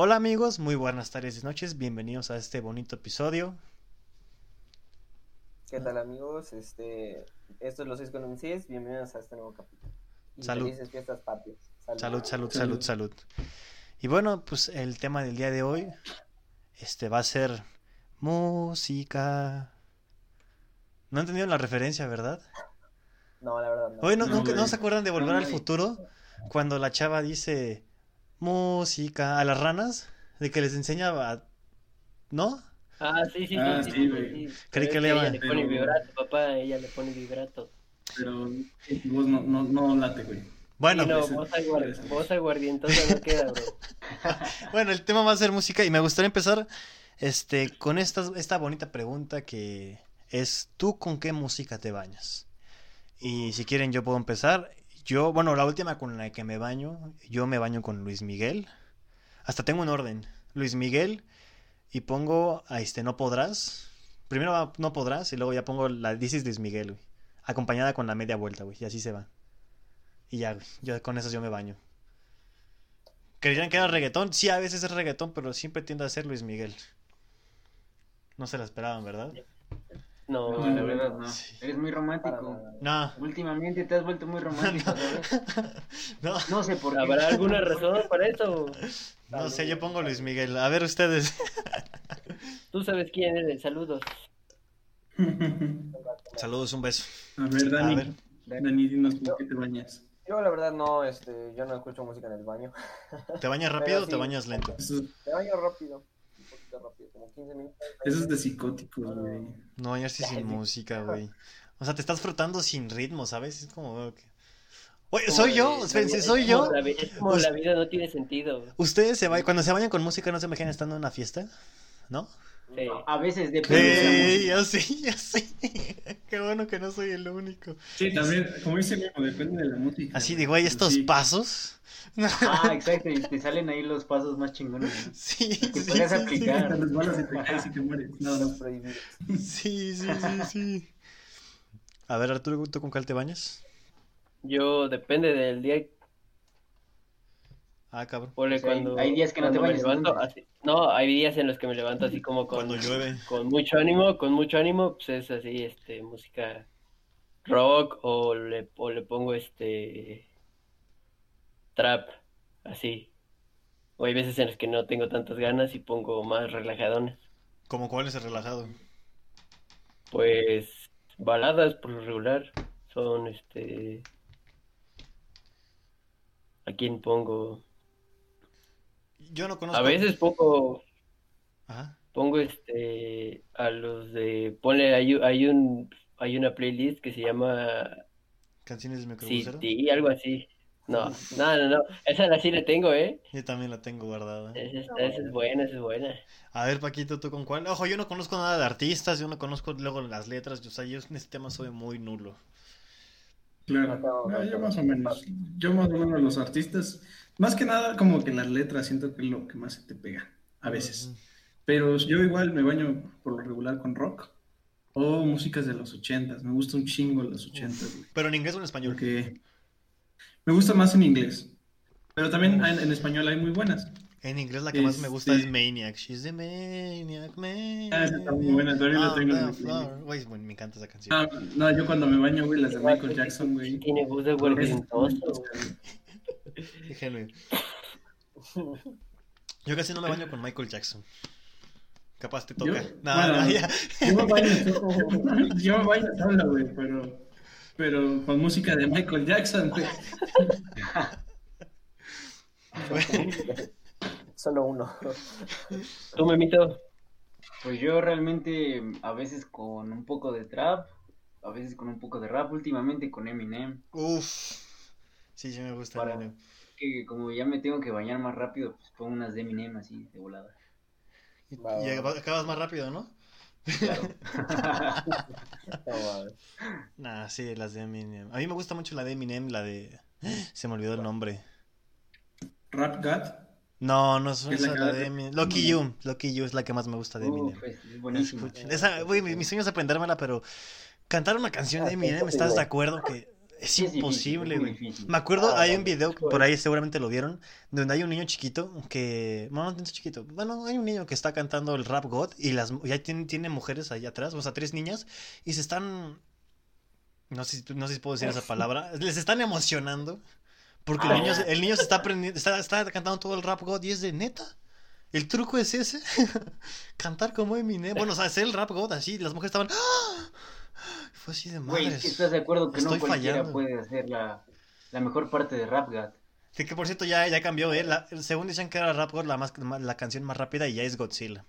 Hola amigos, muy buenas tardes y noches, bienvenidos a este bonito episodio. ¿Qué tal amigos? Este, esto es Los Seis con un Cis, bienvenidos a este nuevo capítulo. Y Salud. Felices fiestas patrias. Salud, salud, salud, salud. Y bueno, pues el tema del día de hoy este va a ser música. No entendieron la referencia, ¿verdad? No, la verdad no. Hoy no, No, nunca- ¿no güey. se acuerdan de Volver No, al. Futuro? Cuando la chava dice música a las ranas, de que les enseña a... ¿No? Ah, sí, sí, Ah, sí, sí, sí. Creí Pero que le iba- ella le pone Pero- vibrato, papá, ella le pone vibrato. Pero voz no, no, no late, güey. Bueno, no, pues, voz aguardientosa no queda, bro. Bueno, el tema va a ser música y me gustaría empezar este, con esta, esta bonita pregunta que es, ¿tú con qué música te bañas? Y si quieren yo puedo empezar. Yo, bueno, la última con la que me baño, yo me baño con Luis Miguel. Hasta tengo un orden. Luis Miguel y pongo a este No Podrás. Primero va No Podrás y luego ya pongo la is Luis Miguel, güey. Acompañada con la media vuelta, güey. Y así se va. Y ya. Yo con eso yo me baño. ¿Creían que era reggaetón? Sí, a veces es reggaetón, pero siempre tiende a ser Luis Miguel. No se la esperaban, ¿verdad? No, No, la verdad no. Sí. Eres muy romántico. No, Últimamente te has vuelto muy romántico, no, No sé por qué. ¿habrá alguna razón para eso? no sé, yo pongo Luis Miguel. A ver ustedes. Tú sabes quién eres, saludos. Saludos, un beso. A ver, Dani. A ver. Dani, dinos con qué te bañas. Yo la verdad no, este, yo no escucho música en el baño. ¿Te bañas rápido o te bañas lento? Me baño rápido, un poquito rápido, como 15 minutos. eso es de psicóticos, güey. No bañarse sin música, güey. O sea, te estás frotando sin ritmo, ¿sabes? Es como... que- Oye, ¿soy yo? Espérense, Es ¿soy como yo? la Es como la vida no tiene sentido. ¿Ustedes se va... cuando se bañan con música no se imaginan estando en una fiesta? ¿No? Sí. A veces depende de la Sí, yo sí, yo sí. Qué bueno que no soy el único. Sí, también, como dice Memo, depende de la música. Así de, güey, estos Sí. pasos. Ah, exacto, y te salen ahí los pasos más chingones. ¿no? Sí, sí, Te sí, puedes sí, aplicar. Te mueres. No, no. Los prohibidos. sí, sí, sí, sí. A ver, Arturo, ¿tú con cuál te bañas? Yo depende del día, Ah, cabrón. ponle O sea, hay- cuando hay días que no te bañas levanto nunca. así- No, hay días en los que me levanto así como con Cuando llueve. con mucho ánimo, con mucho ánimo, pues es así, este, música rock o le, o le pongo este trap, así. O hay veces en las que no tengo tantas ganas y pongo más relajadones. ¿Como cuál es el relajado? Pues baladas por lo regular son este ¿A quién pongo? Yo no conozco. A veces pongo Ajá. pongo este a los de ponle hay, hay un hay una playlist que se llama Canciones de microbusero. City, algo así. No, no, no, no. Esa la sí la tengo, ¿eh? Yo también la tengo guardada. Esa, esa es buena, esa es buena. A ver, Paquito, ¿tú con cuál? Ojo, yo no conozco nada de artistas, yo no conozco luego las letras. Yo, o sea, yo en este tema soy muy nulo. Claro. No, yo más o menos. Yo más o menos los artistas. Más que nada, como que las letras siento que es lo que más se te pega. A veces. Pero yo igual me baño por lo regular con rock. O músicas de los ochentas. Me gusta un chingo los ochentas, güey. Pero en inglés o en español. Porque me gusta más en inglés. Pero también en, en español hay muy buenas. En inglés la que más me gusta Este- es Maniac. She's the Maniac, Maniac. Ah, esa está muy buena, todavía la on tengo en playlist. Güey, bueno, me encanta esa canción. Ah, no, yo cuando me baño, güey, las de Michael Jackson, güey. Tiene voz de guardientoso. Déjenme. Yo casi no me baño con Michael Jackson. Capaz te toca. Yo- No, bueno, no, ya. Yo me baño solo, yo me baño solo, güey, pero, pero con música de Michael Jackson, güey. Solo uno. ¿Tú, Memito? Pues yo realmente a veces con un poco de trap, a veces con un poco de rap, últimamente con Eminem. Uf. Sí, sí me gusta. Para- Eminem. Que como ya me tengo que bañar más rápido, pues pongo unas de Eminem así de volada. Y, acabas más rápido, ¿no? Claro. Nah, sí, las de Eminem. A mí me gusta mucho la de Eminem, la de... Se me olvidó el nombre. Rap God. No, no es va de Eminem. Lucky You. Lucky You es la que más me gusta de Eminem. Uf, es. Escuchen. Esa, güey, mi, mi sueño es aprendérmela, pero cantar una canción de Ah, Eminem, ¿estás de acuerdo que Es imposible, güey. Me acuerdo, Ah, hay un video, por ahí seguramente lo vieron, donde hay un niño chiquito que... Bueno, no chiquito. Bueno, hay un niño que está cantando el rap God y las ya tiene, tiene mujeres ahí atrás, o sea, tres niñas, y se están... No sé, no sé si puedo decir esa palabra. Les están emocionando. Porque el niño, se- el niño se está aprendiendo, está, está cantando todo el rap God y es de neta. El truco es ese. Cantar como Eminem. Bueno, o sea, hacer el rap God así. Las mujeres estaban... ¡Ah! Fue así de Güey, madres. ¿estás de acuerdo que Estoy no cualquiera fallando. puede hacer la, la mejor parte de Rap God? Sí, que por cierto ya, ya cambió, ¿eh? La- según decían que era Rap God la, más, la canción más rápida y ya es Godzilla.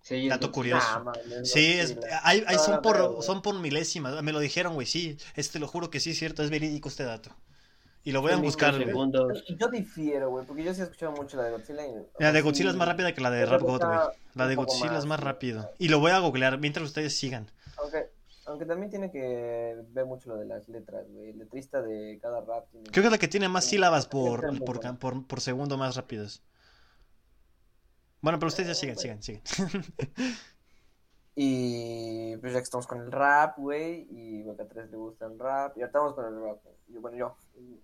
Sí, Dato curioso. Nah, man, es Sí, es, hay, hay- por, güey. son por milésimas. Me lo dijeron, güey, sí. Este lo juro que sí es cierto, es verídico este dato. Y lo voy a buscar. Yo difiero, güey, porque yo sí he escuchado mucho la de Godzilla. y- La de Godzilla sí, es más rápida que la de Rap God, güey. La de Godzilla es más, más sí. rápido. Y lo voy a googlear mientras ustedes sigan. Aunque, aunque también tiene que ver mucho lo de las letras, güey. El letrista de cada rap tiene... Creo que es la que tiene más sílabas por, por, buena. por, por segundo más rápidas. Bueno, pero ustedes ya sigan, sigan, sigan. Y pues ya que estamos con el rap, güey, y a tres le gusta el rap, y ahorita vamos con el rap. güey. Y bueno, yo,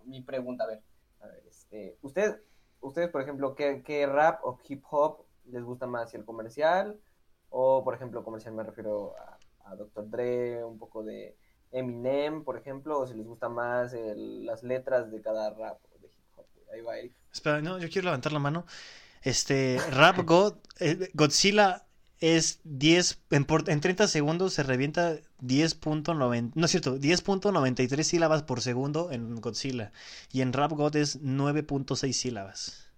mi pregunta, a ver, a ver, este, ¿ustedes, ustedes, por ejemplo, ¿qué, qué rap o hip hop les gusta más? ¿Si el comercial? O, por ejemplo, comercial me refiero a, a Dr. Dre, un poco de Eminem, por ejemplo, o si les gusta más el- las letras de cada rap de hip hop. Ahí va Eric. Espera, no, yo quiero levantar la mano. Este, Rap God, eh, Godzilla es 10, en, por- en 30 segundos se revienta 10.90, no es cierto, 10.93 sílabas por segundo en Godzilla. Y en Rap God es 9.6 sílabas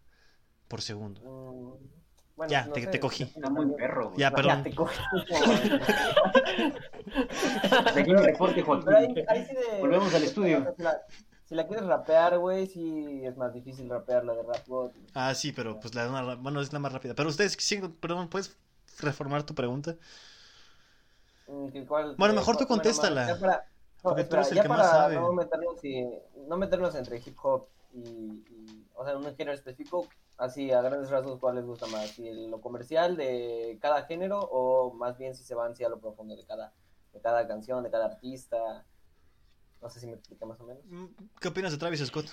por segundo. Mm, bueno, Ya, no te- sé, te cogí. Está muy perro, güey. Ya, Ya perdón. te cogí. Reporte, ahí, ahí sí de- Volvemos al estudio. Si la, si la quieres rapear, güey, sí es más difícil rapear la de Rap God. Ah, sí, pero pues la, una- bueno, es la más rápida. Pero ustedes, sí, perdón, ¿puedes reformar tu pregunta? Cuál- Bueno, mejor tú contéstala, para- no, porque tú eres el que más sabe. No meternos, y- no meternos entre hip hop y, y- o sea, un género específico, así a grandes rasgos, ¿cuál les gusta más? ¿Si lo comercial de cada género o más bien si se van sí, a lo profundo de cada, de cada canción, de cada artista? No sé si me explica más o menos. ¿Qué opinas de Travis Scott?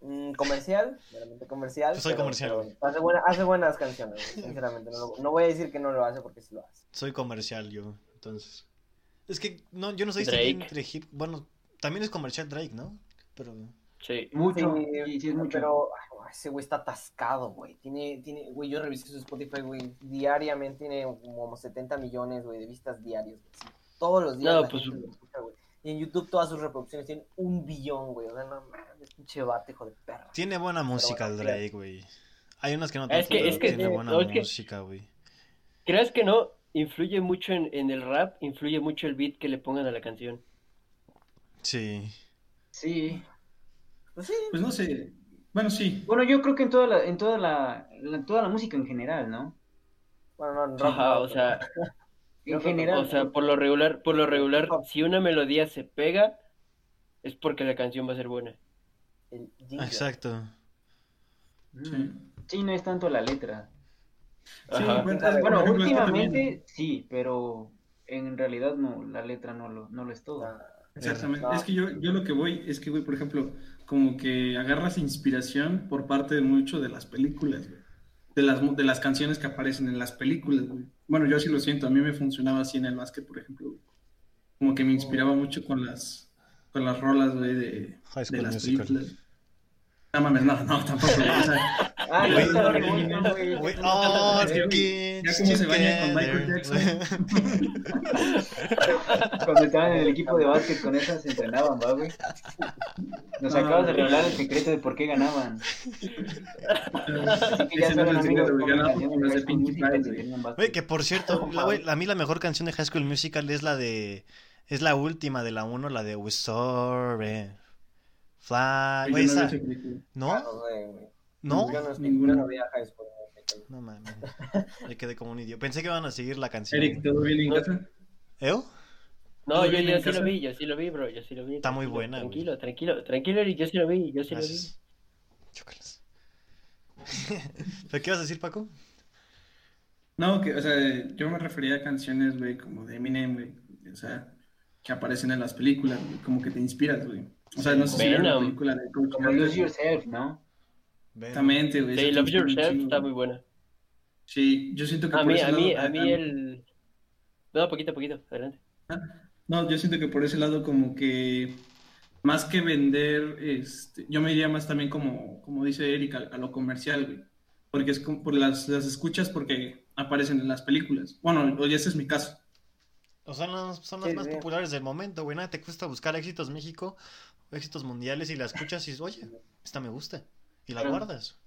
Mm, comercial, meramente comercial. Yo soy pero- comercial, güey. hace, buena- hace buenas canciones, güey, sinceramente. No, lo- no voy a decir que no lo hace porque sí lo hace. Soy comercial yo, entonces. Es que no, yo no distinguir entre hip. Bueno, también es comercial Drake, ¿no? Pero. Sí. Mucho. Sí, Sí, sí, es mucho. Pero ay, ese güey está atascado, güey. Tiene, tiene, güey, yo revisé su Spotify, güey. Diariamente tiene como 70 millones, güey, de vistas diarias, güey. Todos los días No, la pues- gente lo escucha, güey. Y en YouTube todas sus reproducciones tienen un billón, güey. O sea, no mames, pinche vato, hijo de perra. Tiene buena música el bueno, Drake, güey. Hay unas que no Es que- es que- tiene buena no, es que- música, güey. ¿Crees que no? Influye mucho en, en el rap, influye mucho el beat que le pongan a la canción. Sí. Sí. Pues sí, Pues no sé. Bueno, sí. Bueno, yo creo que en toda la, en toda la, la- toda la música en general, ¿no? bueno, no, Ajá, no, o sea, En general. o sea, por lo regular, por lo regular, si una melodía se pega, es porque la canción va a ser buena. el. Exacto. Sí. Sí, no es tanto la letra. Sí, bueno, aquí últimamente sí, pero en realidad no, la letra no lo, no lo es todo. Ah, Exactamente. Es que yo, yo lo que voy es que, güey, por ejemplo, como que agarras inspiración por parte de mucho de las películas, güey. De las, de las canciones que aparecen en las películas, güey. Bueno, yo sí lo siento, a mí me funcionaba así en el básquet, por ejemplo, güey. Como que me inspiraba mucho con las, con las rolas, güey, de, de las películas. No mames, no, no, tampoco, güey. O sea, Ah, Güey, no, está, no, güey, no, güey. Güey, no, oh, es que, güey, kids ya cómo se baña con Michael together. Cuando estaban en el equipo de básquet con esas se entrenaban, ¿va, güey? Nos No, acabas de revelar el secreto de por qué ganaban. Así que ya saben, amigos, güey, que por cierto, güey, a mí la mejor canción de High School Musical es la de. Es la última de la 1, la de We Soaring. Fly. Güey, esa. ¿No? no güey. Ninguna. no School Musical. No mames. Me quedé como un idiota. Pensé que iban a seguir la canción. Eric, ¿todo bien en No. casa? ¿Eu? No, ¿Todo yo, yo sí lo vi, yo sí lo vi, bro, yo sí lo vi. Está muy tranquilo, buena, güey. Tranquilo, tranquilo, tranquilo, Eric, yo sí lo vi, yo sí lo vi. Chócalas. ¿Pero qué vas a decir, Paco? No, que, o sea, yo me refería a canciones, güey, como de Eminem, güey. O sea, que aparecen en las películas, como que te inspiras, güey. O sea, no sé si la película de Coach Como Lose Yourself, ¿no? Exactamente, güey. Sí, Love Yourself está muy buena. Sí, yo siento que a mí, a mí, a mí el... No, poquito, poquito, adelante. Ah, no, yo siento que por ese lado como que más que vender, este, yo me diría más también como, como dice Erika, a, lo comercial, güey. Porque es como por las, las escuchas porque aparecen en las películas. Bueno, oye, ese es mi caso. O sea, son las más populares del momento, güey. Nada te cuesta buscar éxitos México, éxitos mundiales y la escuchas y dices, oye, esta me gusta. Y la guardas.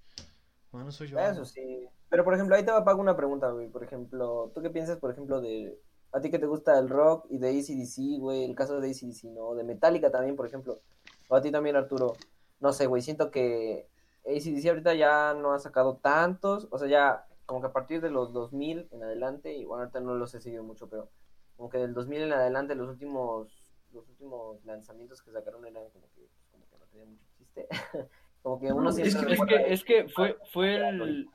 Bueno, soy yo. Eso sí. Pero, por ejemplo, ahí te va a pagar una pregunta, güey. Por ejemplo, ¿tú qué piensas, por ejemplo, de... A ti que te gusta el rock y de ACDC, güey, el caso de ACDC, ¿no? De Metallica también, por ejemplo. O a ti también, Arturo. No sé, güey, siento que ACDC ahorita ya no ha sacado tantos. O sea, ya como que a partir de los 2000 en adelante, y bueno, ahorita no los he seguido mucho, pero como que del 2000 en adelante los últimos los últimos lanzamientos que sacaron eran como que, como que no tenían mucho chiste. como que uno es, que, es que, fue, fue el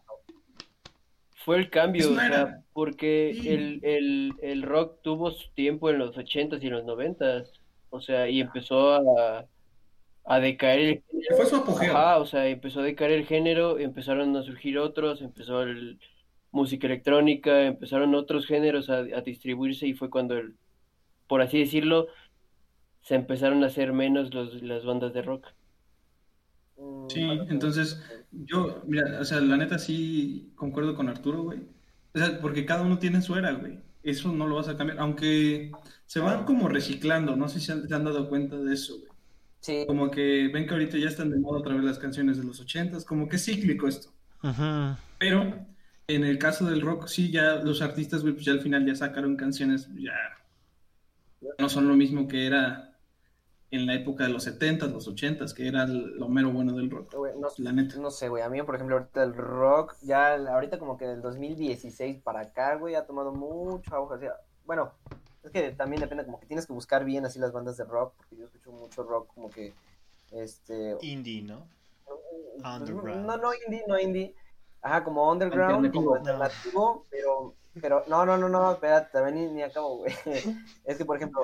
fue el cambio, o sea, porque el, el, el, rock tuvo su tiempo en los 80s y en los 90s, o sea, y empezó a, a decaer el género. Fue su apogeo. o sea, empezó a decaer el género, empezaron a surgir otros, empezó el, música electrónica, empezaron otros géneros a, distribuirse y fue cuando, el, por así decirlo, se empezaron a hacer menos los, las bandas de rock. Mm, sí, entonces yo, mira, o sea, la neta sí concuerdo con Arturo, güey. O sea, porque cada uno tiene su era, güey. Eso no lo vas a cambiar, aunque se van como reciclando, no sé si se han dado cuenta de eso, güey. Sí. Como que ven que ahorita ya están de moda otra vez las canciones de los ochentas, como que es cíclico esto. Ajá. Pero en el caso del rock, sí, ya los artistas, güey, pues ya al final ya sacaron canciones, ya no son lo mismo que era en la época de los 70 los 80 que era lo mero bueno del rock. no, la neta. no sé, güey, a mí, por ejemplo, ahorita el rock, ya ahorita como que del 2016 para acá, güey, ha tomado mucho auge. bueno, es que también depende, como que tienes que buscar bien así las bandas de rock, porque yo escucho mucho rock como que, este... Indie, ¿no? No, no indie, no indie Ajá, como underground, como alternativo, pero, pero, no, no, no, no, espérate, también ni, ni acabo, güey. Es que, por ejemplo,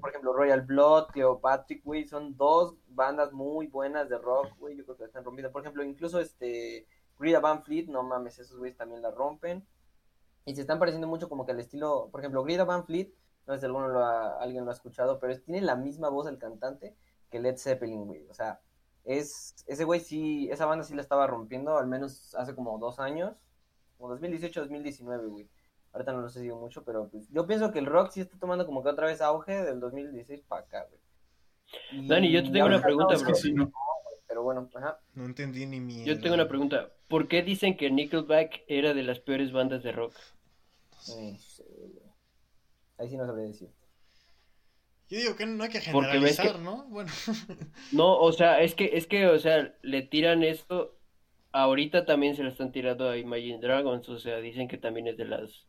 por ejemplo, Royal Blood, Cleopatrick, güey, son dos bandas muy buenas de rock, güey, yo creo que están rompiendo. Por ejemplo, incluso este, Greta Van Fleet, no mames, esos güeyes también la rompen. Y se están pareciendo mucho como que al estilo, por ejemplo, Greta Van Fleet, no sé si alguno lo ha, alguien lo ha escuchado, pero tiene la misma voz el cantante que Led Zeppelin, güey. O sea, es, ese güey sí, esa banda sí la estaba rompiendo, al menos hace como dos años, como 2018, 2019, güey. Ahorita no lo sé sido mucho, pero pues yo pienso que el rock sí está tomando como que otra vez auge del 2016 para acá, güey. Dani, yo te tengo una pregunta, bro. no, pero bueno, ajá. No entendí ni mierda. Yo tengo una pregunta. ¿Por qué dicen que Nickelback era de las peores bandas de rock? Ahí sí no sabría decir. Yo digo que no hay que generalizar, ¿no? Bueno. No, o sea, es que, es que, o sea, le tiran esto. Ahorita también se lo están tirando a Imagine Dragons, o sea, dicen que también es de las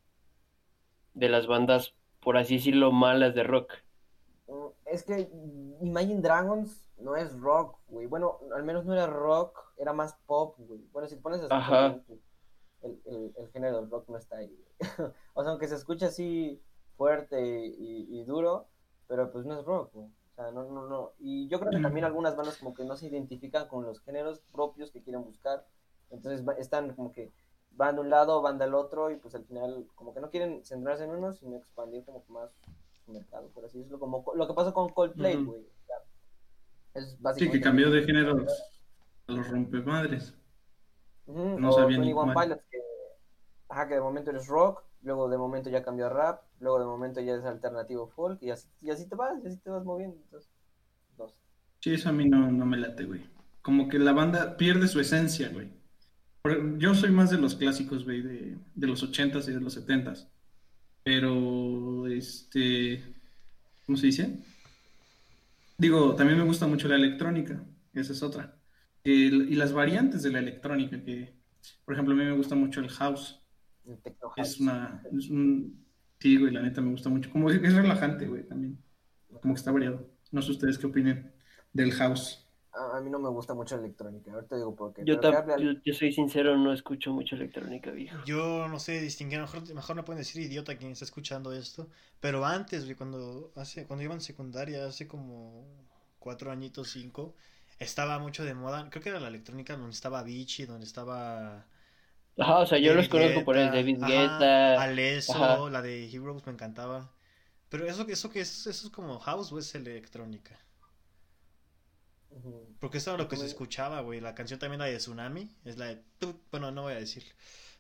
de las bandas, por así decirlo, malas de rock. Mm, es que Imagine Dragons no es rock, güey. Bueno, al menos no era rock, era más pop, güey. Bueno, si te pones a el, el, el, género del rock no está ahí. o sea, aunque se escucha así fuerte y duro, pero pues no es rock, O sea, no, no, no. Y yo creo que también algunas bandas como que no se identifican con los géneros propios que quieren buscar. Entonces están como que van de un lado, van del otro y pues al final como que no quieren centrarse en uno, sino expandir como que más su mercado, por así decirlo. Como lo que pasó con Coldplay, güey. Es básicamente... Sí, que cambió de género a los rompemadres. No sabía ni One Pilots que, ajá, que de momento eres rock, luego de momento ya cambió a rap, luego de momento ya es alternativo folk, y así, y así te vas, y así te vas moviendo. Entonces, dos. Sí, eso a mí no, no me late, güey. Como que la banda pierde su esencia, güey. Yo soy más de los clásicos, güey, de, de los ochentas y de los setentas. Pero, este, ¿cómo se dice? Digo, también me gusta mucho la electrónica, esa es otra. y las variantes de la electrónica, que, por ejemplo, a mí me gusta mucho el house. Es una. Es un, sí, güey, la neta me gusta mucho. Como es, relajante, güey, también. Como que está variado. No sé ustedes qué opinen del house. A, mí no me gusta mucho electrónica. Ahorita digo porque. Yo, yo, soy sincero, no escucho mucho electrónica, viejo. Yo no sé distinguir, mejor, mejor no pueden decir idiota quien está escuchando esto. Pero antes, cuando, hace, cuando iba en secundaria, hace como cuatro añitos, cinco, estaba mucho de moda. Creo que era la electrónica donde estaba Vichy, donde estaba. Ajá, o sea, yo los conozco por el David Guetta. Alesso, la de Heroes me encantaba. Pero eso, eso que es, eso es como house o es electrónica. Porque eso era lo que se escuchaba, güey. La canción también la de Tsunami. Es la de. Bueno, no voy a decir.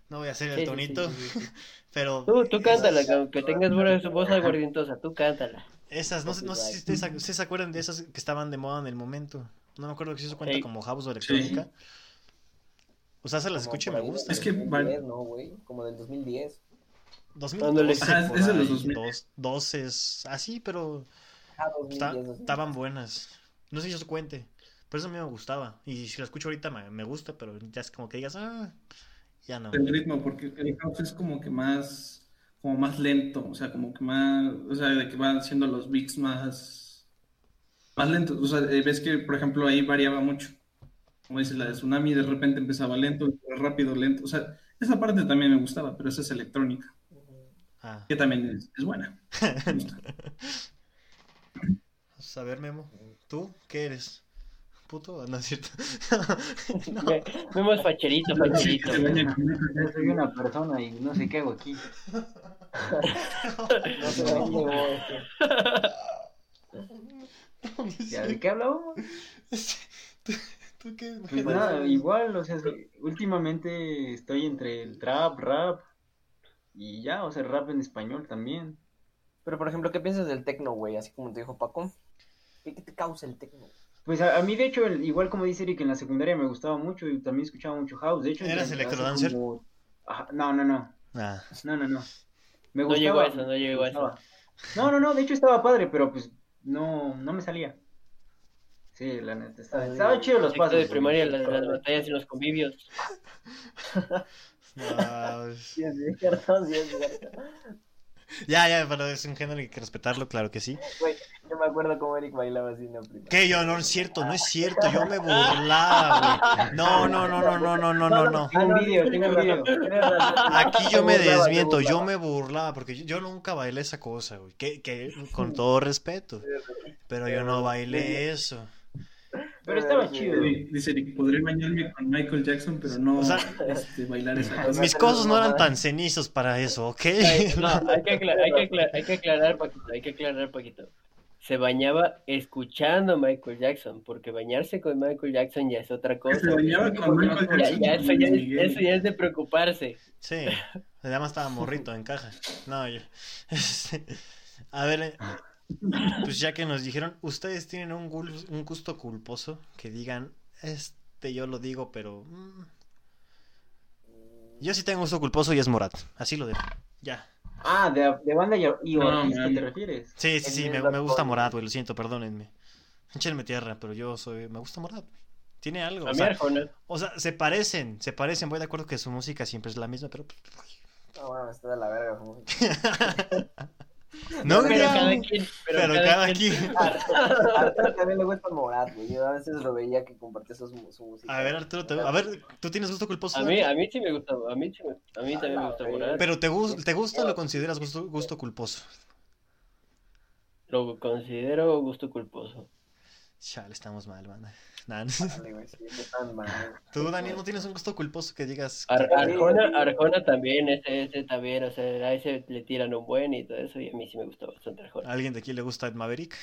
No voy a hacer el tonito. pero. Tú, tú cántala, aunque tengas voz aguardientosa. Tú cántala. Esas, no, sé, no sé si ustedes, se acuerdan de esas que estaban de moda en el momento. No me acuerdo si eso cuenta como house o electrónica. O sea, se las escucho y me gusta. Es que. no, güey. Como del 2010. 2012, ah, es de los 2012 es así, pero. Ah, estaban buenas. No sé si eso cuente. Por eso a mí me gustaba. Y si lo escucho ahorita me, gusta, pero ya es como que digas, ah, ya no. El ritmo, porque el house es como que más, como más lento, o sea, como que más, o sea, de que van haciendo los beats más, más lentos. O sea, eh, ves que, por ejemplo, ahí variaba mucho. Como dices, la de Tsunami de repente empezaba lento, rápido, lento. O sea, esa parte también me gustaba, pero esa es electrónica. Ah. Que también es, es buena. a ver, Memo, ¿tú qué eres? ¿Puto? No es cierto. Memo es facherito, facherito. Yo soy una persona y no sé qué hago aquí. no sé dónde ¿Ya de qué hablamos? ¿Tú, qué? Pues nada, igual, o sea, últimamente estoy entre el trap, rap y ya, o sea, rap en español también. Pero, por ejemplo, ¿qué piensas del techno, güey? Así como te dijo Paco. ¿Qué, te causa el techno? Pues a, mí, de hecho, igual como dice Eric, en la secundaria me gustaba mucho y también escuchaba mucho house. De hecho, ¿Eras electrodancer? no, no, no. Ah. No, no, no. Me gustaba, no llegó a eso, no llegó a eso. No, no, no, de hecho estaba padre, pero pues no, no me salía. Sí, la neta, estaba, estaba chido los pasos. de primaria, las, las, batallas y los convivios. no, es Ya, ya, pero es un género y hay que respetarlo, claro que sí. Güey, yo me acuerdo cómo Eric bailaba así. ¿Qué? Yo, no es cierto, no es cierto, yo me burlaba, güey. No, no, no, no, no, no, no, no, no. Tengo un video, tengo un video. Aquí yo me desmiento, yo me burlaba, porque yo nunca bailé esa cosa, güey. Que, que, con todo respeto. Pero yo no bailé eso. Pero estaba chido. Dice, podría bañarme con Michael Jackson, pero no este, bailar esa cosa. Mis cosas no eran tan cenizos para eso, ¿ok? No, hay que aclarar, hay que aclarar, hay que aclarar, Paquito, hay que aclarar, Paquito. Se bañaba escuchando a Michael Jackson, porque bañarse con Michael Jackson ya es otra cosa. Se bañaba con Michael Jackson. Ya, eso, ya es, eso, ya es, de preocuparse. Sí, además estaba morrito en caja. No, yo. A ver, eh, pues ya que nos dijeron, ustedes tienen un, un gusto culposo que digan, este yo lo digo, pero... Mm". Yo sí tengo un gusto culposo y es Morat, así lo dejo, ya. Ah, de, de banda y, y te refieres. Sí, sí, sí, me, me, gusta Morat, güey, lo siento, perdónenme. Échenme tierra, pero yo soy, me gusta Morat, Tiene algo. o, sea, o sea, se parecen, se parecen, voy de acuerdo que su música siempre es la misma, pero... No, bueno, está de la verga. No, pero cada quien. Pero, cada, quien. Arturo también le gusta Morat, güey. Yo a veces lo veía que compartía su, su música. A ver, Arturo, a ver, ¿tú tienes gusto culposo? A mí, a mí sí me gusta, a mí, sí a mí también me gusta Morat. Pero ¿te, ¿te gusta o lo consideras gusto, gusto culposo? Lo considero gusto culposo. Chale, estamos mal, banda. Tú, Daniel, no tienes un gusto culposo que digas. Arjona, Arjona también, ese, ese también, o sea, a ese le tiran un buen y todo eso, y a mí sí me gustó bastante Arjona. alguien de aquí le gusta Ed Maverick?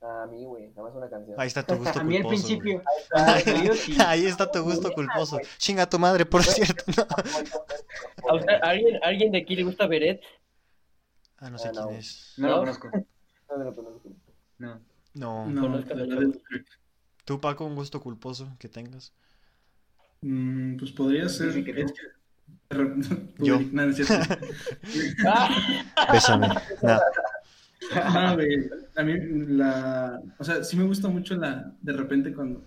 A mí, güey, nada más una canción. Ahí está tu gusto culposo. A mí al principio. Ahí está, tu gusto culposo. Chinga tu madre, por cierto. ¿A usted, ¿alguien, ¿Alguien de aquí le gusta Beret? Ah, no sé ah, quién es. No, lo conozco. No lo conozco. No. No. No, no ¿Tú, Paco, un gusto culposo que tengas? Mm, pues podría ser. Es que... Yo. No, es Bésame. No. a mí la. O sea, sí me gusta mucho la. De repente cuando.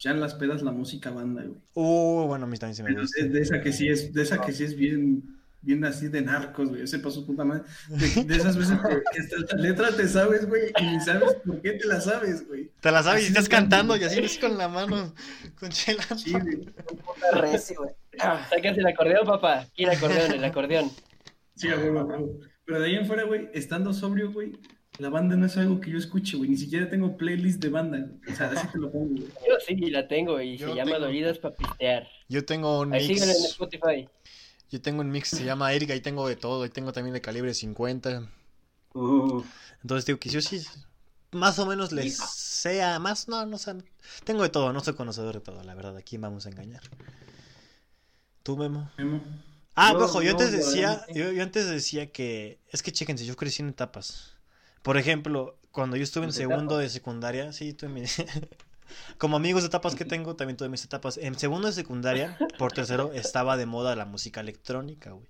Ya en las pedas la música banda, güey. Uh, bueno, a mí también sí me gusta. De, esa que sí es, de esa que sí es bien, bien así de narcos, güey. Ese pasó puta madre. De, esas veces que esta letra te sabes, güey, y ni sabes por qué te la sabes, güey. Te la sabes y estás cantando y así ves con la mano, con chela. Sí, güey. güey. Sáquese el acordeón, papá. Aquí el acordeón, el acordeón. Sí, güey, güey. Pero de ahí en fuera, güey, estando sobrio, güey, la banda no es algo que yo escuche, güey. Ni siquiera tengo playlist de banda. O sea, así te lo pongo, güey. Yo sí la tengo y se llama Doridas para pistear. Yo tengo un Ahí mix. en Spotify. Yo tengo un mix, se llama Erika, y tengo de todo. Y tengo también de calibre 50. Entonces digo que yo sí, más o menos les sea, más, no, no sé. Tengo de todo, no soy conocedor de todo, la verdad. Aquí vamos a engañar. ¿Tú, Memo? Memo. Ah, ojo, yo, antes decía, yo, yo antes decía que, es que chéquense, yo crecí en etapas. Por ejemplo, cuando yo estuve en segundo de secundaria, sí, tuve mi... Como amigos de etapas que tengo, también tuve mis etapas. En segundo de secundaria, por tercero, estaba de moda la música electrónica, güey.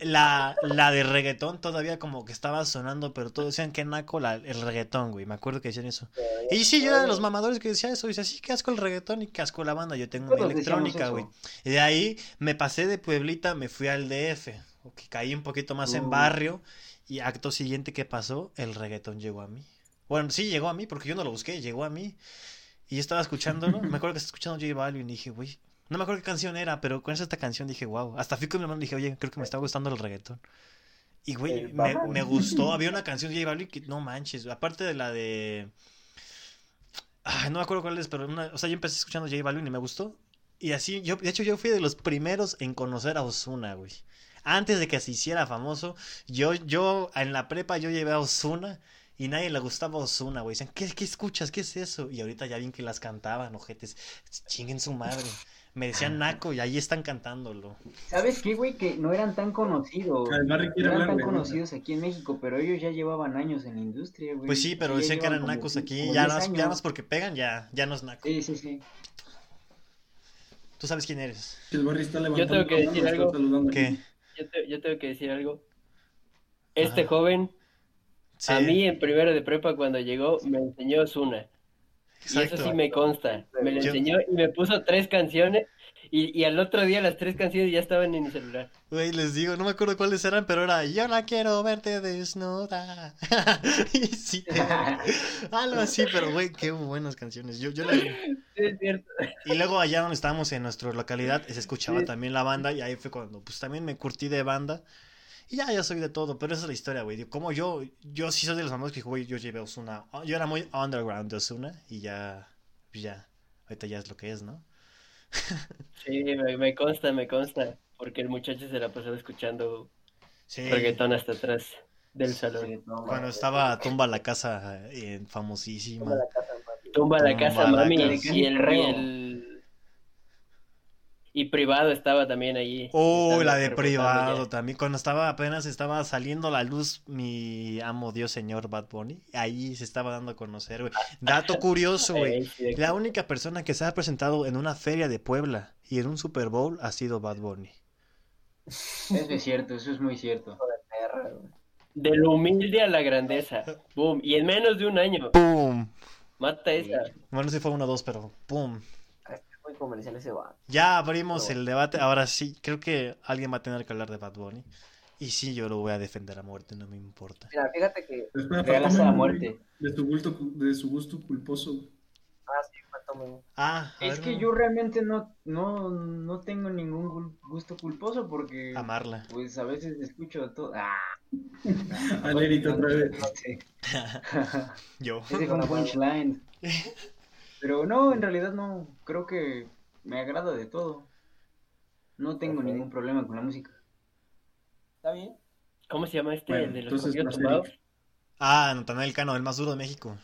La, la de reggaetón todavía como que estaba sonando, pero todos decían que naco la, el reggaetón, güey. Me acuerdo que decían eso. Y sí, yo era de los mamadores que decía eso. Dice, sí, que asco el reggaetón y que asco la banda. Yo tengo mi electrónica, güey. Y de ahí me pasé de Pueblita, me fui al DF. Que caí un poquito más en barrio. Y acto siguiente que pasó, el reggaetón llegó a mí. Bueno, sí llegó a mí, porque yo no lo busqué, llegó a mí. Y yo estaba escuchándolo, me acuerdo que estaba escuchando J Balvin y dije, güey, no me acuerdo qué canción era, pero con esta canción dije, wow. Hasta fui con mi hermano y dije, oye, creo que me está gustando el reggaetón. Y, güey, me, me, gustó. Había una canción de J Balvin que, no manches, aparte de la de... Ay, no me acuerdo cuál es, pero una... o sea, yo empecé escuchando J Balvin y me gustó. Y así, yo, de hecho, yo fui de los primeros en conocer a Osuna, güey antes de que se hiciera famoso, yo, yo en la prepa yo llevé a Osuna y nadie le gustaba Osuna, güey. Dicen, ¿qué, ¿qué escuchas? ¿Qué es eso? Y ahorita ya bien que las cantaban, ojetes. Chinguen su madre. Me decían Naco y ahí están cantándolo. ¿Sabes qué, güey? Que no eran tan conocidos. No eran tan conocidos aquí en México, pero ellos ya llevaban años en la industria, güey. Pues sí, pero decían que eran nacos aquí. Ya no, ya porque pegan, ya, ya no es naco. Sí, sí, sí. ¿Tú sabes quién eres? El Barry está Yo tengo que decir algo. ¿Qué? yo, tengo que decir algo. Este joven, a mí en primero de prepa cuando llegó, me enseñó Zuna. Y eso sí me consta. Me lo enseñó y me puso tres canciones. Y, y, al otro día las tres canciones ya estaban en mi celular. Güey, les digo, no me acuerdo cuáles eran, pero era Yo la quiero verte desnuda. y sí, algo así, pero güey, qué buenas canciones. Yo, yo Sí, es cierto. Y luego allá donde estábamos en nuestra localidad, se escuchaba también la banda y ahí fue cuando pues también me curtí de banda. Y ya, ya soy de todo, pero esa es la historia, güey. Como yo, yo sí soy de los famosos que güey, yo llevé Osuna. Yo era muy underground de Osuna y ya, pues ya, ahorita ya es lo que es, ¿no? Sí, me, consta, me consta, porque el muchacho se la pasó escuchando reggaetón hasta atrás del salón. Cuando estaba Tumba la Casa, eh, famosísima. Tumba la Casa, mami, y el, y y privado estaba también allí. Oh, la de privado también. Cuando estaba apenas estaba saliendo la luz mi amo Dios señor Bad Bunny, ahí se estaba dando a conocer, güey. Dato curioso, güey. La única persona que se ha presentado en una feria de Puebla y en un Super Bowl ha sido Bad Bunny. Eso es cierto, eso es muy cierto. De lo humilde a la grandeza. Boom. Y en menos de un año. Boom. Mata esa. Bueno, sí fue uno o dos, pero boom comercial ese va. Ya abrimos el debate. Ahora sí, creo que alguien va a tener que hablar de Bad Bunny. Y sí, yo lo voy a defender a muerte, no me importa. Mira, fíjate que. Regalas a muerte. De su, gusto, de su gusto culposo. Ah, sí, cuéntame. Ah, es que yo realmente no, no, no tengo ningún gusto culposo porque. Amarla. Pues a veces escucho todo. ¡Ah! Alerito otra vez. yo. Ese una punchline. Pero no, en realidad no. Creo que me agrada de todo. No tengo ningún problema con la música. ¿Está bien? ¿Cómo se llama este? el de los tumbados? Ah, Natanael Cano, el más duro de México.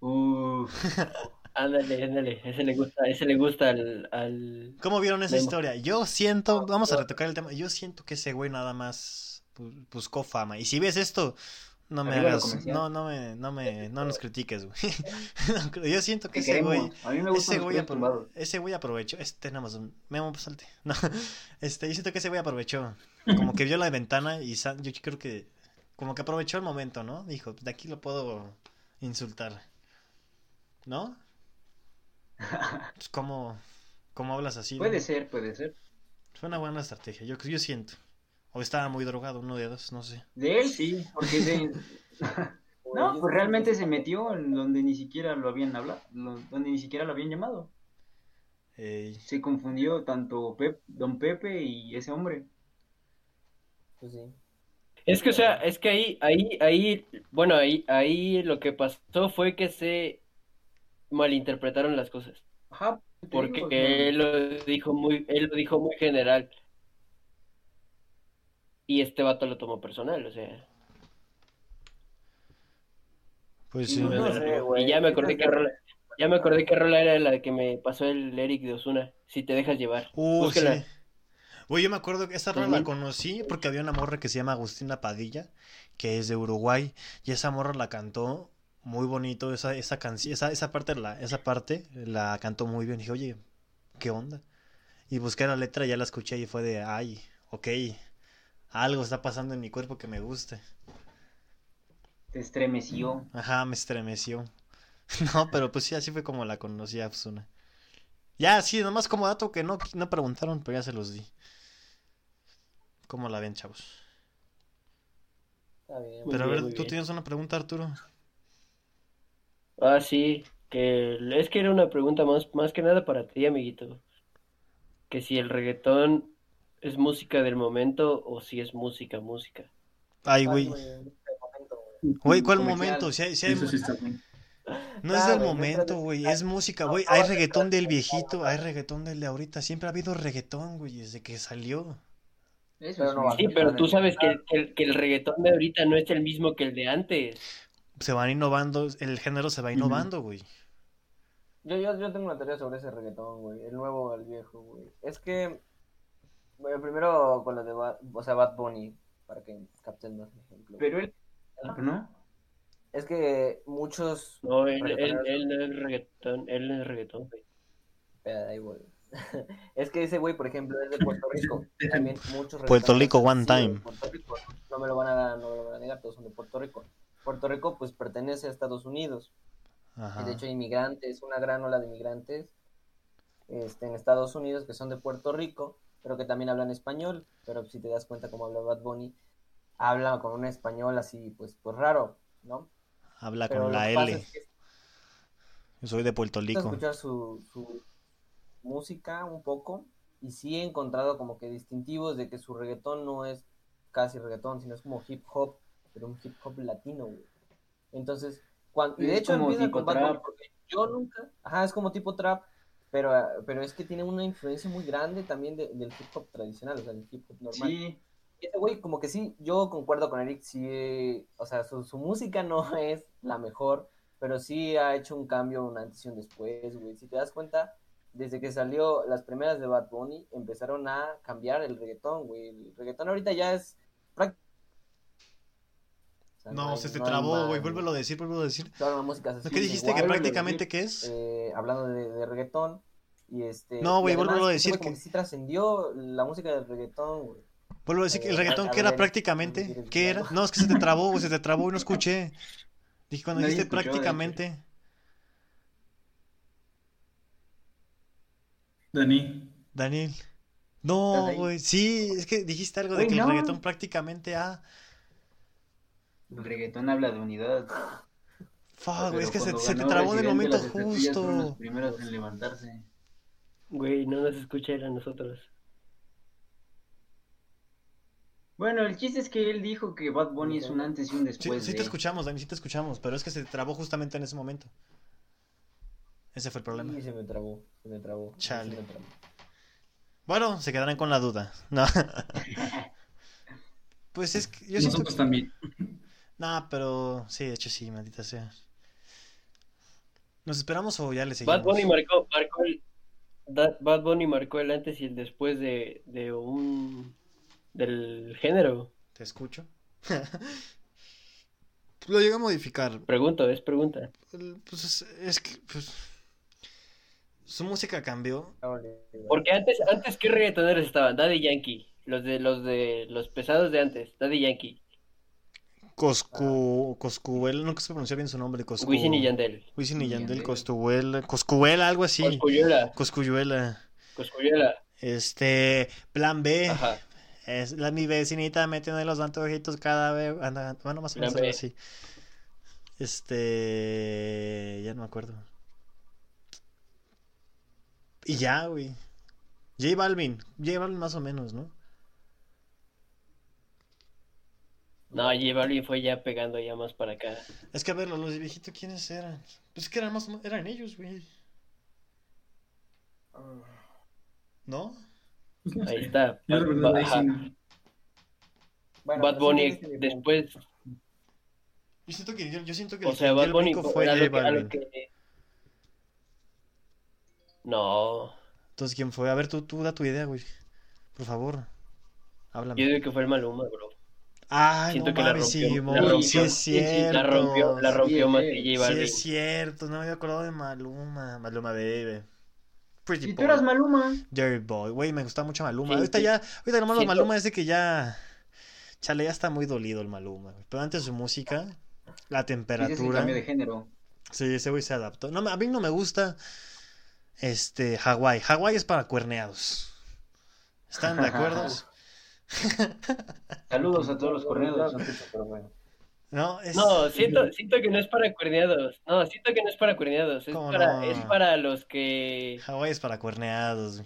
Uh. ándale, ándale. Ese le gusta, ese le gusta al, al... ¿Cómo vieron esa historia? Yo siento, vamos a retocar el tema. Yo siento que ese güey nada más buscó fama. Y si ves esto, no me hagas, no, no me, no me, no nos critiques, güey. Yo siento que ese güey, ese güey, ese güey aprovechó, este nada más Memo, salte. No, este, yo siento que ese güey aprovechó, como que vio la ventana y yo creo que, como que aprovechó el momento, ¿no? Dijo, de aquí lo puedo insultar, ¿no? Pues, ¿cómo, cómo hablas así? Puede ser, puede ser. Fue una buena estrategia, yo, yo siento. O estaba muy drogado, uno de dos, no sé. De él sí, porque de... no, pues realmente se metió en donde ni siquiera lo habían hablado, donde ni siquiera lo habían llamado. Se confundió tanto Pep, Don Pepe y ese hombre. Pues sí. Es que, o sea, es que ahí, ahí, ahí, bueno, ahí, ahí lo que pasó fue que se malinterpretaron las cosas. Ajá. Porque él lo dijo muy, él lo dijo muy general. Y este vato lo tomó personal, o sea. Pues sí. y ya me acordé que rola, ya me acordé que rola era la que me pasó el Eric de Osuna. Si te dejas llevar. Uh, sí. Oye, yo me acuerdo que esa rola la conocí porque había una morra que se llama Agustina Padilla, que es de Uruguay, y esa morra la cantó muy bonito, esa, esa canción, esa, esa parte la, esa parte la cantó muy bien. Y dije, oye, ¿qué onda? Y busqué la letra, ya la escuché y fue de, ay, ok, algo está pasando en mi cuerpo que me guste. Te estremeció. Ajá, me estremeció. no, pero pues sí, así fue como la conocí a Ya, sí, nomás como dato que no, no preguntaron, pero ya se los di. ¿Cómo la ven, chavos? Está bien, pero a ver, tú tienes una pregunta, Arturo. Ah, sí, que es que era una pregunta más, más que nada para ti, amiguito. Que si el reggaetón es música del momento o si es música, música. Ay, güey. Güey, ¿cuál momento? Si No es del momento, güey, es música, güey. Hay reggaetón del viejito, hay reggaetón del de ahorita. Siempre ha habido reggaetón, güey, desde que salió. sí, pero tú sabes que, el, que el reggaetón de ahorita no es el mismo que el de antes. Se van innovando, el género se va innovando, güey. Yo, yo, yo tengo una teoría sobre ese reggaetón, güey. El nuevo o el viejo, güey. Es que bueno, primero con lo de Bad, o sea, Bad Bunny, para que capten más ejemplo. Pero él, ¿no? Es que muchos... No, él, él, él no es reggaetón, él no es reggaetón, güey. Es que ese güey, por ejemplo, es de Puerto Rico. También muchos Puerto Rico one time. Puerto Rico. No me lo van a, no me lo van a negar, todos son de Puerto Rico. Puerto Rico pues pertenece a Estados Unidos. Ajá. Y de hecho hay inmigrantes, una gran ola de inmigrantes este, en Estados Unidos que son de Puerto Rico pero que también hablan español, pero si te das cuenta cómo habla Bad Bunny, habla con un español así, pues, pues raro, ¿no? Habla con la L. Yo soy de Puerto Rico. escuchar su, su música un poco y sí he encontrado como que distintivos de que su reggaetón no es casi reggaetón, sino es como hip hop, pero un hip hop latino, güey. Entonces, cuando, y de hecho empieza con Bad Bunny porque yo nunca, ajá, es como tipo trap, pero, pero es que tiene una influencia muy grande también del hip hop tradicional, o sea, del hip hop normal. Sí. Ese güey, como que sí, yo concuerdo con Eric, sí, o sea, su, su, música no es la mejor, pero sí ha hecho un cambio, una antes y un después, güey. Si te das cuenta, desde que salió las primeras de Bad Bunny, empezaron a cambiar el reggaetón, güey. El reggaetón ahorita ya es no, se te trabó, güey. Vuélvelo a decir, vuélvelo a decir. música ¿Qué dijiste que prácticamente qué es? Eh, hablando de, reggaetón. Y este, no, güey, vuélvelo a decir. que sí trascendió la música del reggaetón, güey. Vuelvo a decir que el eh, reggaetón, ¿qué era prácticamente? ¿Qué era? No, es que se te trabó, güey, se te trabó y no escuché. Dije cuando dijiste prácticamente. Dani. Daniel. No, güey, sí, es que dijiste algo de que el reggaetón prácticamente ha... El reggaetón habla de unidad. Fuck, güey, es que se, te trabó en el momento justo. los primeros en levantarse. Güey, no nos escucha a nosotros. Bueno, el chiste es que él dijo que Bad Bunny es un antes y un después. Sí, sí te escuchamos, Dani, sí te escuchamos, pero es que se te trabó justamente en ese momento. Ese fue el problema. Sí, se me trabó, se me trabó. Chale. Bueno, se quedarán con la duda. No. pues es que yo Nosotros también. Nah, pero sí, de hecho sí, maldita sea. ¿Nos esperamos o ya le seguimos? Bad Bunny marcó, marcó el, Bad Bunny marcó el antes y el después de, de un del género. Te escucho. Lo llega a modificar. Pregunto, es pregunta. Pues es, que pues, su música cambió. Porque antes, antes qué reggaetoneros estaban, Daddy Yankee, los de los de los pesados de antes, Daddy Yankee. Coscu, Coscuel, no se pronuncia bien su nombre. Coscu, Wisin y Yandel. Wisin y Yandel, Coscuel, Coscuel, algo así. Coscuyuela. Coscuyuela. Coscuyuela. Este, Plan B. Ajá. Es la, mi vecinita metiendo los antojitos cada vez. bueno, más o menos así. Este. Ya no me acuerdo. Y ya, güey. J Balvin. J Balvin más o menos, ¿no? No, J Balvin fue ya pegando ya más para acá. Es que a ver, los de viejito, ¿quiénes eran? Pues es que eran más eran ellos, güey. ¿No? Pues ahí está. Bad, Bunny después. Yo siento que, yo, siento que o sea, Bad Bunny fue J Balvin. Que... No. Entonces, ¿quién fue? A ver, tú, tú da tu idea, güey. Por favor. Háblame. Yo digo que fue el Maluma, bro. Ay, Siento no que la rompió, sí, es cierto. La rompió, la rompió más que J Balvin. Sí es cierto, no me había acordado de Maluma. Maluma, baby. Pretty tú eras Maluma. Jerry Boy, güey, me gusta mucho Maluma. ahorita ya, ahorita nomás Maluma es de que ya. Chale, ya está muy dolido el Maluma. Pero antes su música, la temperatura. cambio de género. Sí, ese güey se adaptó. No, a mí no me gusta este Hawái. Hawái es para cuerneados. ¿Están de acuerdo? Saludos a todos los cuerneados. No, no siento, siento que no es para cuerneados. No, siento que no es para cuerneados. Es, para, es para los que. Hawái es para cuerneados.